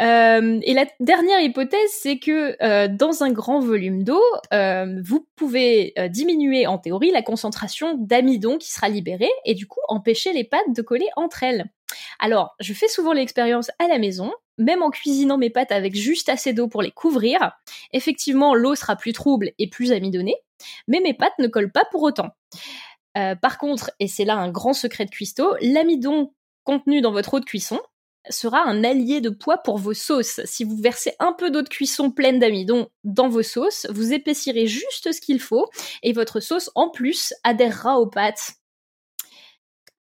Euh, et la dernière hypothèse, c'est que euh, dans un grand volume d'eau, euh, vous pouvez diminuer en théorie la concentration d'amidon qui sera libérée et du coup empêcher les pâtes de coller entre elles. Alors, je fais souvent l'expérience à la maison, même en cuisinant mes pâtes avec juste assez d'eau pour les couvrir. Effectivement, l'eau sera plus trouble et plus amidonnée, mais mes pâtes ne collent pas pour autant. par contre, et c'est là un grand secret de cuistot, l'amidon contenu dans votre eau de cuisson sera un allié de poids pour vos sauces. Si vous versez un peu d'eau de cuisson pleine d'amidon dans vos sauces, vous épaissirez juste ce qu'il faut et votre sauce en plus adhérera aux pâtes.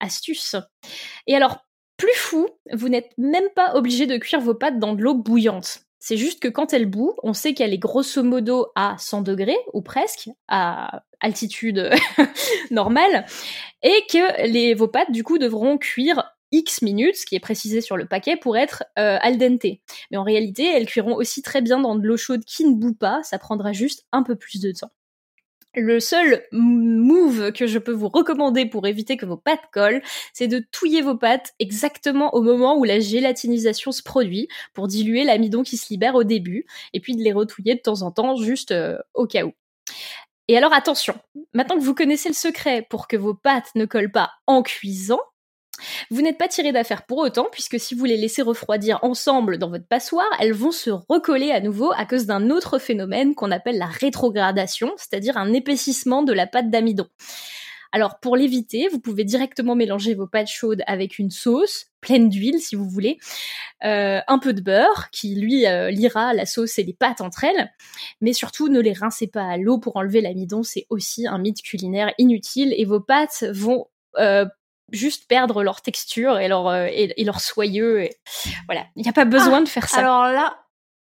Astuce. Et alors, plus fou, vous n'êtes même pas obligé de cuire vos pâtes dans de l'eau bouillante. C'est juste que quand elle bout, on sait qu'elle est grosso modo à 100 degrés, ou presque, à altitude normale, et que les, vos pâtes, du coup, devront cuire X minutes, ce qui est précisé sur le paquet, pour être euh, al dente. Mais en réalité, elles cuiront aussi très bien dans de l'eau chaude qui ne bout pas, ça prendra juste un peu plus de temps. Le seul move que je peux vous recommander pour éviter que vos pâtes collent, c'est de touiller vos pâtes exactement au moment où la gélatinisation se produit pour diluer l'amidon qui se libère au début, et puis de les retouiller de temps en temps juste euh, au cas où. Et alors attention, maintenant que vous connaissez le secret pour que vos pâtes ne collent pas en cuisant, vous n'êtes pas tiré d'affaire pour autant, puisque si vous les laissez refroidir ensemble dans votre passoire, elles vont se recoller à nouveau à cause d'un autre phénomène qu'on appelle la rétrogradation, c'est-à-dire un épaississement de la pâte d'amidon. Alors pour l'éviter, vous pouvez directement mélanger vos pâtes chaudes avec une sauce pleine d'huile si vous voulez, euh, un peu de beurre qui lui euh, liera la sauce et les pâtes entre elles, mais surtout ne les rincez pas à l'eau pour enlever l'amidon, c'est aussi un mythe culinaire inutile et vos pâtes vont euh, juste perdre leur texture et leur, euh, et, leur soyeux. Et... Voilà, il n'y a pas besoin ah, de faire ça. Alors là,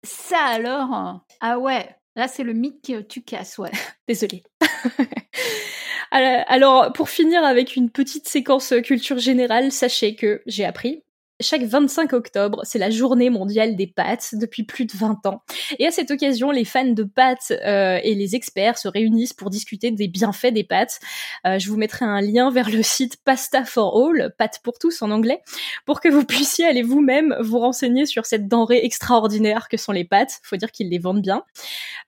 ça alors, ah ouais, Là, c'est le mythe que tu casses, ouais. Désolée. Alors, pour finir avec une petite séquence culture générale, sachez que j'ai appris chaque 25 octobre, c'est la journée mondiale des pâtes depuis plus de 20 ans. Et à cette occasion, les fans de pâtes euh, et les experts se réunissent pour discuter des bienfaits des pâtes. Euh, je vous mettrai un lien vers le site Pasta for All, pâtes pour tous en anglais, pour que vous puissiez aller vous-même vous renseigner sur cette denrée extraordinaire que sont les pâtes. Faut dire qu'ils les vendent bien.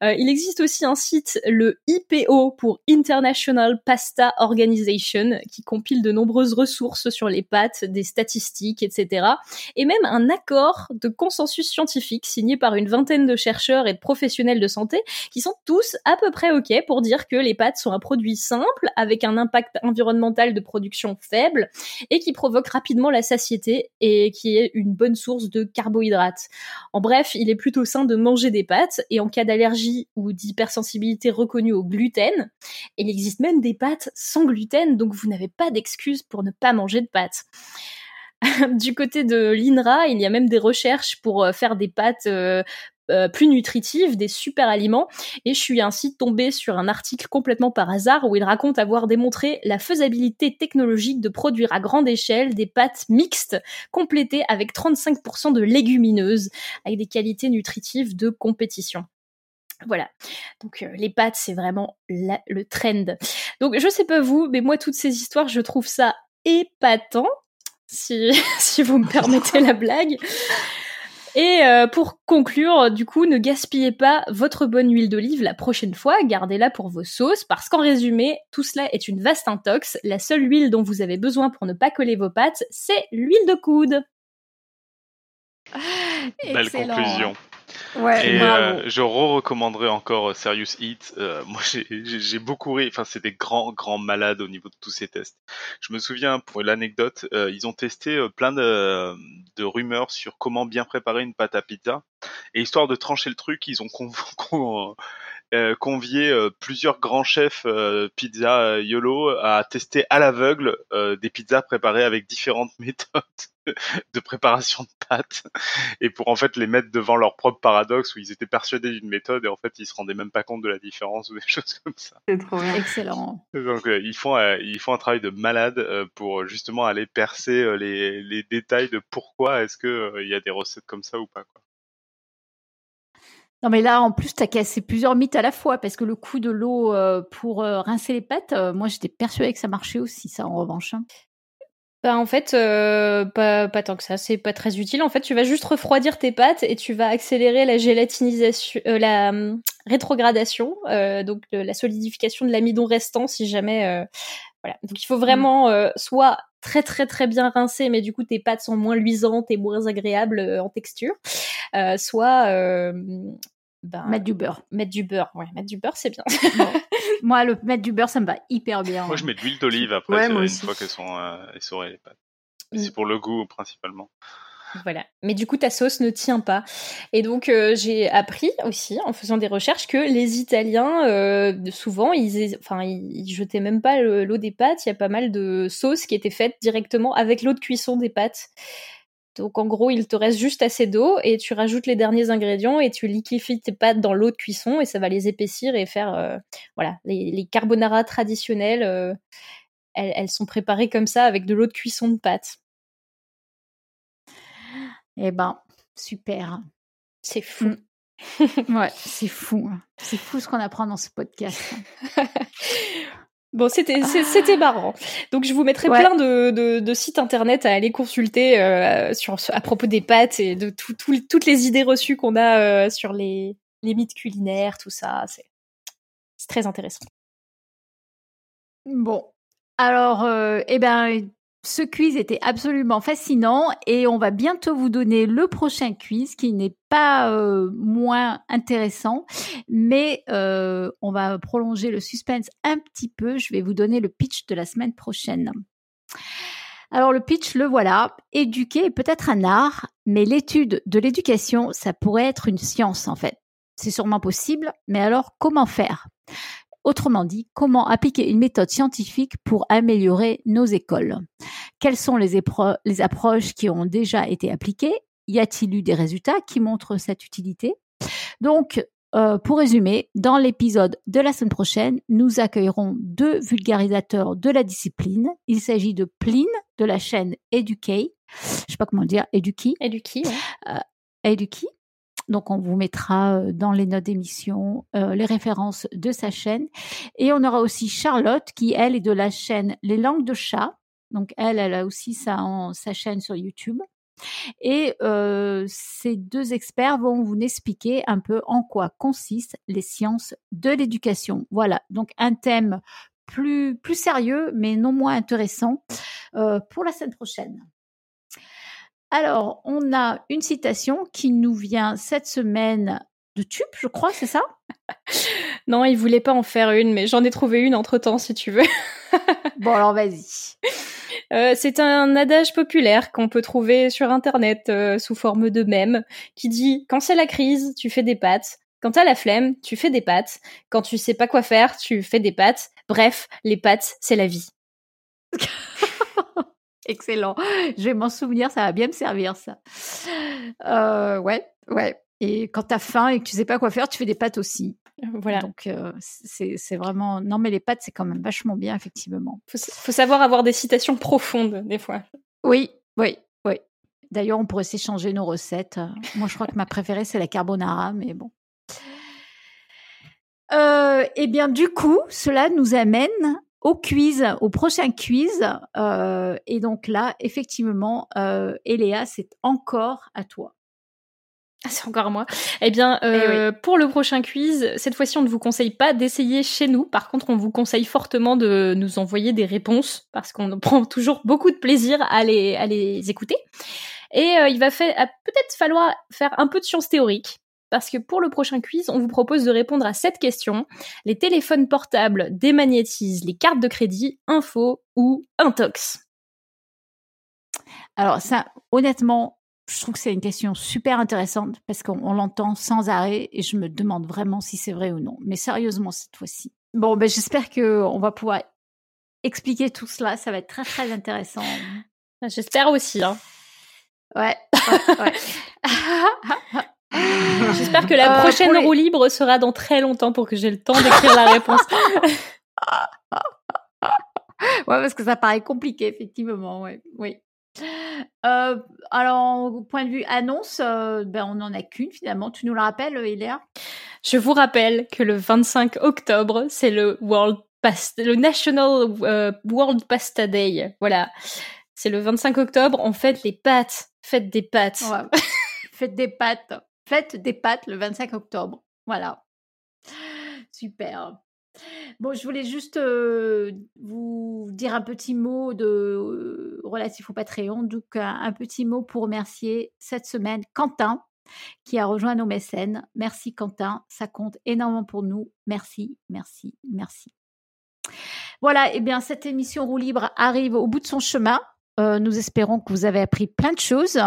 Euh, il existe aussi un site, le IPO pour International Pasta Organization, qui compile de nombreuses ressources sur les pâtes, des statistiques, etc et même un accord de consensus scientifique signé par une vingtaine de chercheurs et de professionnels de santé qui sont tous à peu près OK pour dire que les pâtes sont un produit simple avec un impact environnemental de production faible et qui provoque rapidement la satiété et qui est une bonne source de carbohydrates. En bref, il est plutôt sain de manger des pâtes et en cas d'allergie ou d'hypersensibilité reconnue au gluten, il existe même des pâtes sans gluten donc vous n'avez pas d'excuse pour ne pas manger de pâtes. du côté de l'INRA, il y a même des recherches pour euh, faire des pâtes euh, euh, plus nutritives, des super aliments. Et je suis ainsi tombée sur un article complètement par hasard où il raconte avoir démontré la faisabilité technologique de produire à grande échelle des pâtes mixtes complétées avec 35% de légumineuses, avec des qualités nutritives de compétition. Voilà. Donc les pâtes, c'est vraiment le trend. Donc je sais pas vous, mais moi toutes ces histoires, je trouve ça épatant si, si vous me permettez la blague. Et euh, pour conclure, du coup, ne gaspillez pas votre bonne huile d'olive la prochaine fois, gardez-la pour vos sauces, parce qu'en résumé, tout cela est une vaste intox. La seule huile dont vous avez besoin pour ne pas coller vos pâtes, c'est l'huile de coude. Belle conclusion. Ouais, et euh, je re-recommanderais encore euh, Serious Eat. Euh, moi, j'ai beaucoup ri. Enfin, c'est des grands, grands malades au niveau de tous ces tests. Je me souviens, pour l'anecdote, ils ont testé plein de, de, rumeurs sur comment bien préparer une pâte à pizza. Et histoire de trancher le truc, ils ont convié plusieurs grands chefs pizza YOLO à tester à l'aveugle des pizzas préparées avec différentes méthodes de préparation de pâtes et pour en fait les mettre devant leur propre paradoxe où ils étaient persuadés d'une méthode et en fait ils se rendaient même pas compte de la différence ou des choses comme ça. C'est trop bien. Excellent. Donc euh, ils font euh, ils font un travail de malade euh, pour justement aller percer les, les détails de pourquoi est-ce que il y a des recettes comme ça ou pas quoi. Non mais là en plus tu as cassé plusieurs mythes à la fois parce que le coup de l'eau pour rincer les pâtes, moi j'étais persuadée que ça marchait aussi ça en revanche. Bah en fait, euh, pas, pas tant que ça, c'est pas très utile. En fait, tu vas juste refroidir tes pâtes et tu vas accélérer la gélatinisation, euh, la hum, rétrogradation, euh, donc la solidification de l'amidon restant si jamais. voilà. Donc il faut vraiment soit très très très bien rincer, mais du coup tes pâtes sont moins luisantes et moins agréables en texture, soit ben, mettre du beurre. Mettre du beurre, ouais, mettre du beurre, c'est bien. Moi, le mettre du beurre, ça me va hyper bien. Moi, je mets de l'huile d'olive après, une fois qu'elles sont euh, essorées les pâtes. C'est pour le goût principalement. Voilà. Mais du coup, ta sauce ne tient pas. Et donc, euh, j'ai appris aussi, en faisant des recherches, que les Italiens, euh, souvent, ils, enfin, ils jetaient même pas l'eau des pâtes. Il y a pas mal de sauces qui étaient faites directement avec l'eau de cuisson des pâtes. Donc en gros, il te reste juste assez d'eau et tu rajoutes les derniers ingrédients et tu liquéfies tes pâtes dans l'eau de cuisson et ça va les épaissir et faire euh, voilà les, les carbonara traditionnels. Euh, elles, sont préparées comme ça avec de l'eau de cuisson de pâtes. Eh ben super, c'est fou. Mm. ouais, c'est fou. C'est fou ce qu'on apprend dans ce podcast. Bon, c'était c'était marrant. Donc je vous mettrai plein de, de, sites internet à aller consulter euh, sur à propos des pâtes et de toutes les idées reçues qu'on a euh, sur les, les mythes culinaires, tout ça. C'est très intéressant. Bon, alors, euh, eh ben, ce quiz était absolument fascinant et on va bientôt vous donner le prochain quiz qui n'est pas euh, moins intéressant, mais euh, on va prolonger le suspense un petit peu. Je vais vous donner le pitch de la semaine prochaine. Alors le pitch, le voilà. Éduquer est peut-être un art, mais l'étude de l'éducation, ça pourrait être une science en fait. C'est sûrement possible, mais alors comment faire? Autrement dit, comment appliquer une méthode scientifique pour améliorer nos écoles? Quelles sont les, les approches qui ont déjà été appliquées? Y a-t-il eu des résultats qui montrent cette utilité? Donc, euh, pour résumer, dans l'épisode de la semaine prochaine, nous accueillerons deux vulgarisateurs de la discipline. Il s'agit de Pline de la chaîne Educate. Je sais pas comment le dire, Eduki. Eduki, ouais. Euh, Eduki. Donc, on vous mettra euh, dans les notes d'émission euh, les références de sa chaîne. Et on aura aussi Charlotte, qui, elle, est de la chaîne Les Langues de Chat. Donc, elle, elle a aussi sa, en- sa chaîne sur YouTube. Et euh, ces deux experts vont vous expliquer un peu en quoi consistent les sciences de l'éducation. Voilà, donc un thème plus, plus sérieux, mais non moins intéressant pour la semaine prochaine. Alors, on a une citation qui nous vient cette semaine de Tube, je crois, c'est ça? Non, il voulait pas en faire une, mais j'en ai trouvé une entre temps, si tu veux. Bon, alors vas-y. Euh, c'est un adage populaire qu'on peut trouver sur internet euh, sous forme de mème qui dit quand c'est la crise, tu fais des pâtes. Quand t'as la flemme, tu fais des pâtes. Quand tu sais pas quoi faire, tu fais des pâtes. Bref, les pâtes, c'est la vie. Excellent. Je vais m'en souvenir, ça va bien me servir, ça. Euh, ouais, ouais. Et quand t'as faim et que tu sais pas quoi faire, tu fais des pâtes aussi. Voilà. Donc, euh, c'est vraiment. Non, mais les pâtes, c'est quand même vachement bien, effectivement. Faut, faut savoir avoir des citations profondes, des fois. Oui, oui, oui. D'ailleurs, on pourrait s'échanger nos recettes. Moi, je crois que ma préférée, c'est la carbonara, mais bon. Euh, eh bien, du coup, cela nous amène au quiz, au prochain quiz. Euh, et donc là, effectivement, euh, Eléa, c'est encore à toi. Ah, c'est encore moi. Eh bien, euh, pour le prochain quiz, cette fois-ci, on ne vous conseille pas d'essayer chez nous. Par contre, on vous conseille fortement de nous envoyer des réponses parce qu'on prend toujours beaucoup de plaisir à les, à les écouter. Et euh, il va à peut-être falloir faire un peu de science théorique. Parce que pour le prochain quiz, on vous propose de répondre à cette question. Les téléphones portables démagnétisent les cartes de crédit, info ou intox Alors ça, honnêtement, je trouve que c'est une question super intéressante parce qu'on on l'entend sans arrêt et je me demande vraiment si c'est vrai ou non. Mais sérieusement cette fois-ci. Bon, ben j'espère que on va pouvoir expliquer tout cela. Ça va être très très intéressant. J'espère aussi. Hein. Ouais. ouais, ouais. J'espère que la Euh, prochaine les- roue libre sera dans très longtemps pour que j'ai le temps d'écrire la réponse. ouais, parce que ça paraît compliqué, effectivement. Ouais, oui. Euh, alors, au point de vue annonce, euh, ben, on n'en a qu'une finalement. Tu nous la rappelles, Hilaire? Je vous rappelle que le 25 octobre, c'est le World Pasta, le National euh, World Pasta Day. Voilà. C'est le 25 octobre, on fête les pâtes. Faites des pâtes. Ouais. Faites des pâtes. Faites des pâtes le 25 octobre. Voilà. Super. Bon, je voulais juste vous dire un petit mot de relatif au Patreon. Donc, un, petit mot pour remercier cette semaine Quentin qui a rejoint nos mécènes. Merci Quentin, ça compte énormément pour nous. Merci, merci, merci. Voilà, et bien cette émission roue libre arrive au bout de son chemin. Euh, nous espérons que vous avez appris plein de choses,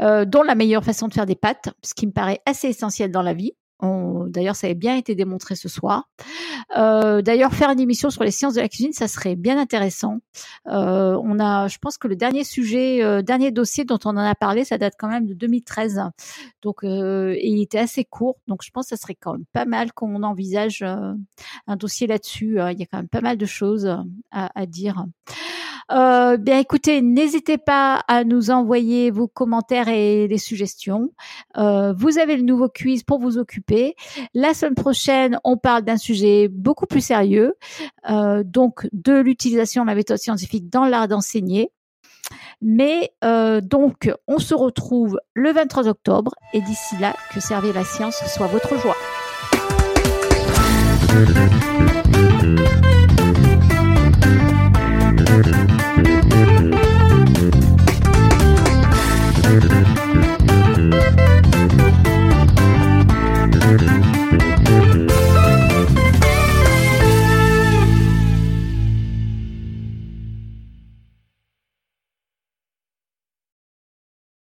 euh, dont la meilleure façon de faire des pâtes, ce qui me paraît assez essentiel dans la vie. D'ailleurs, ça a bien été démontré ce soir. Euh, D'ailleurs, faire une émission sur les sciences de la cuisine, ça serait bien intéressant. Euh, on a, je pense que le dernier sujet, euh, dernier dossier dont on en a parlé, ça date quand même de 2013. Donc, il était assez court. Donc, je pense que ça serait quand même pas mal qu'on envisage un dossier là-dessus. Il y a quand même pas mal de choses à, à dire. Euh, bien, écoutez, n'hésitez pas à nous envoyer vos commentaires et les suggestions. Euh, vous avez le nouveau quiz pour vous occuper. La semaine prochaine, on parle d'un sujet beaucoup plus sérieux, euh, donc de l'utilisation de la méthode scientifique dans l'art d'enseigner. Mais euh, donc, on se retrouve le 23 octobre et d'ici là, que servir la science soit votre joie.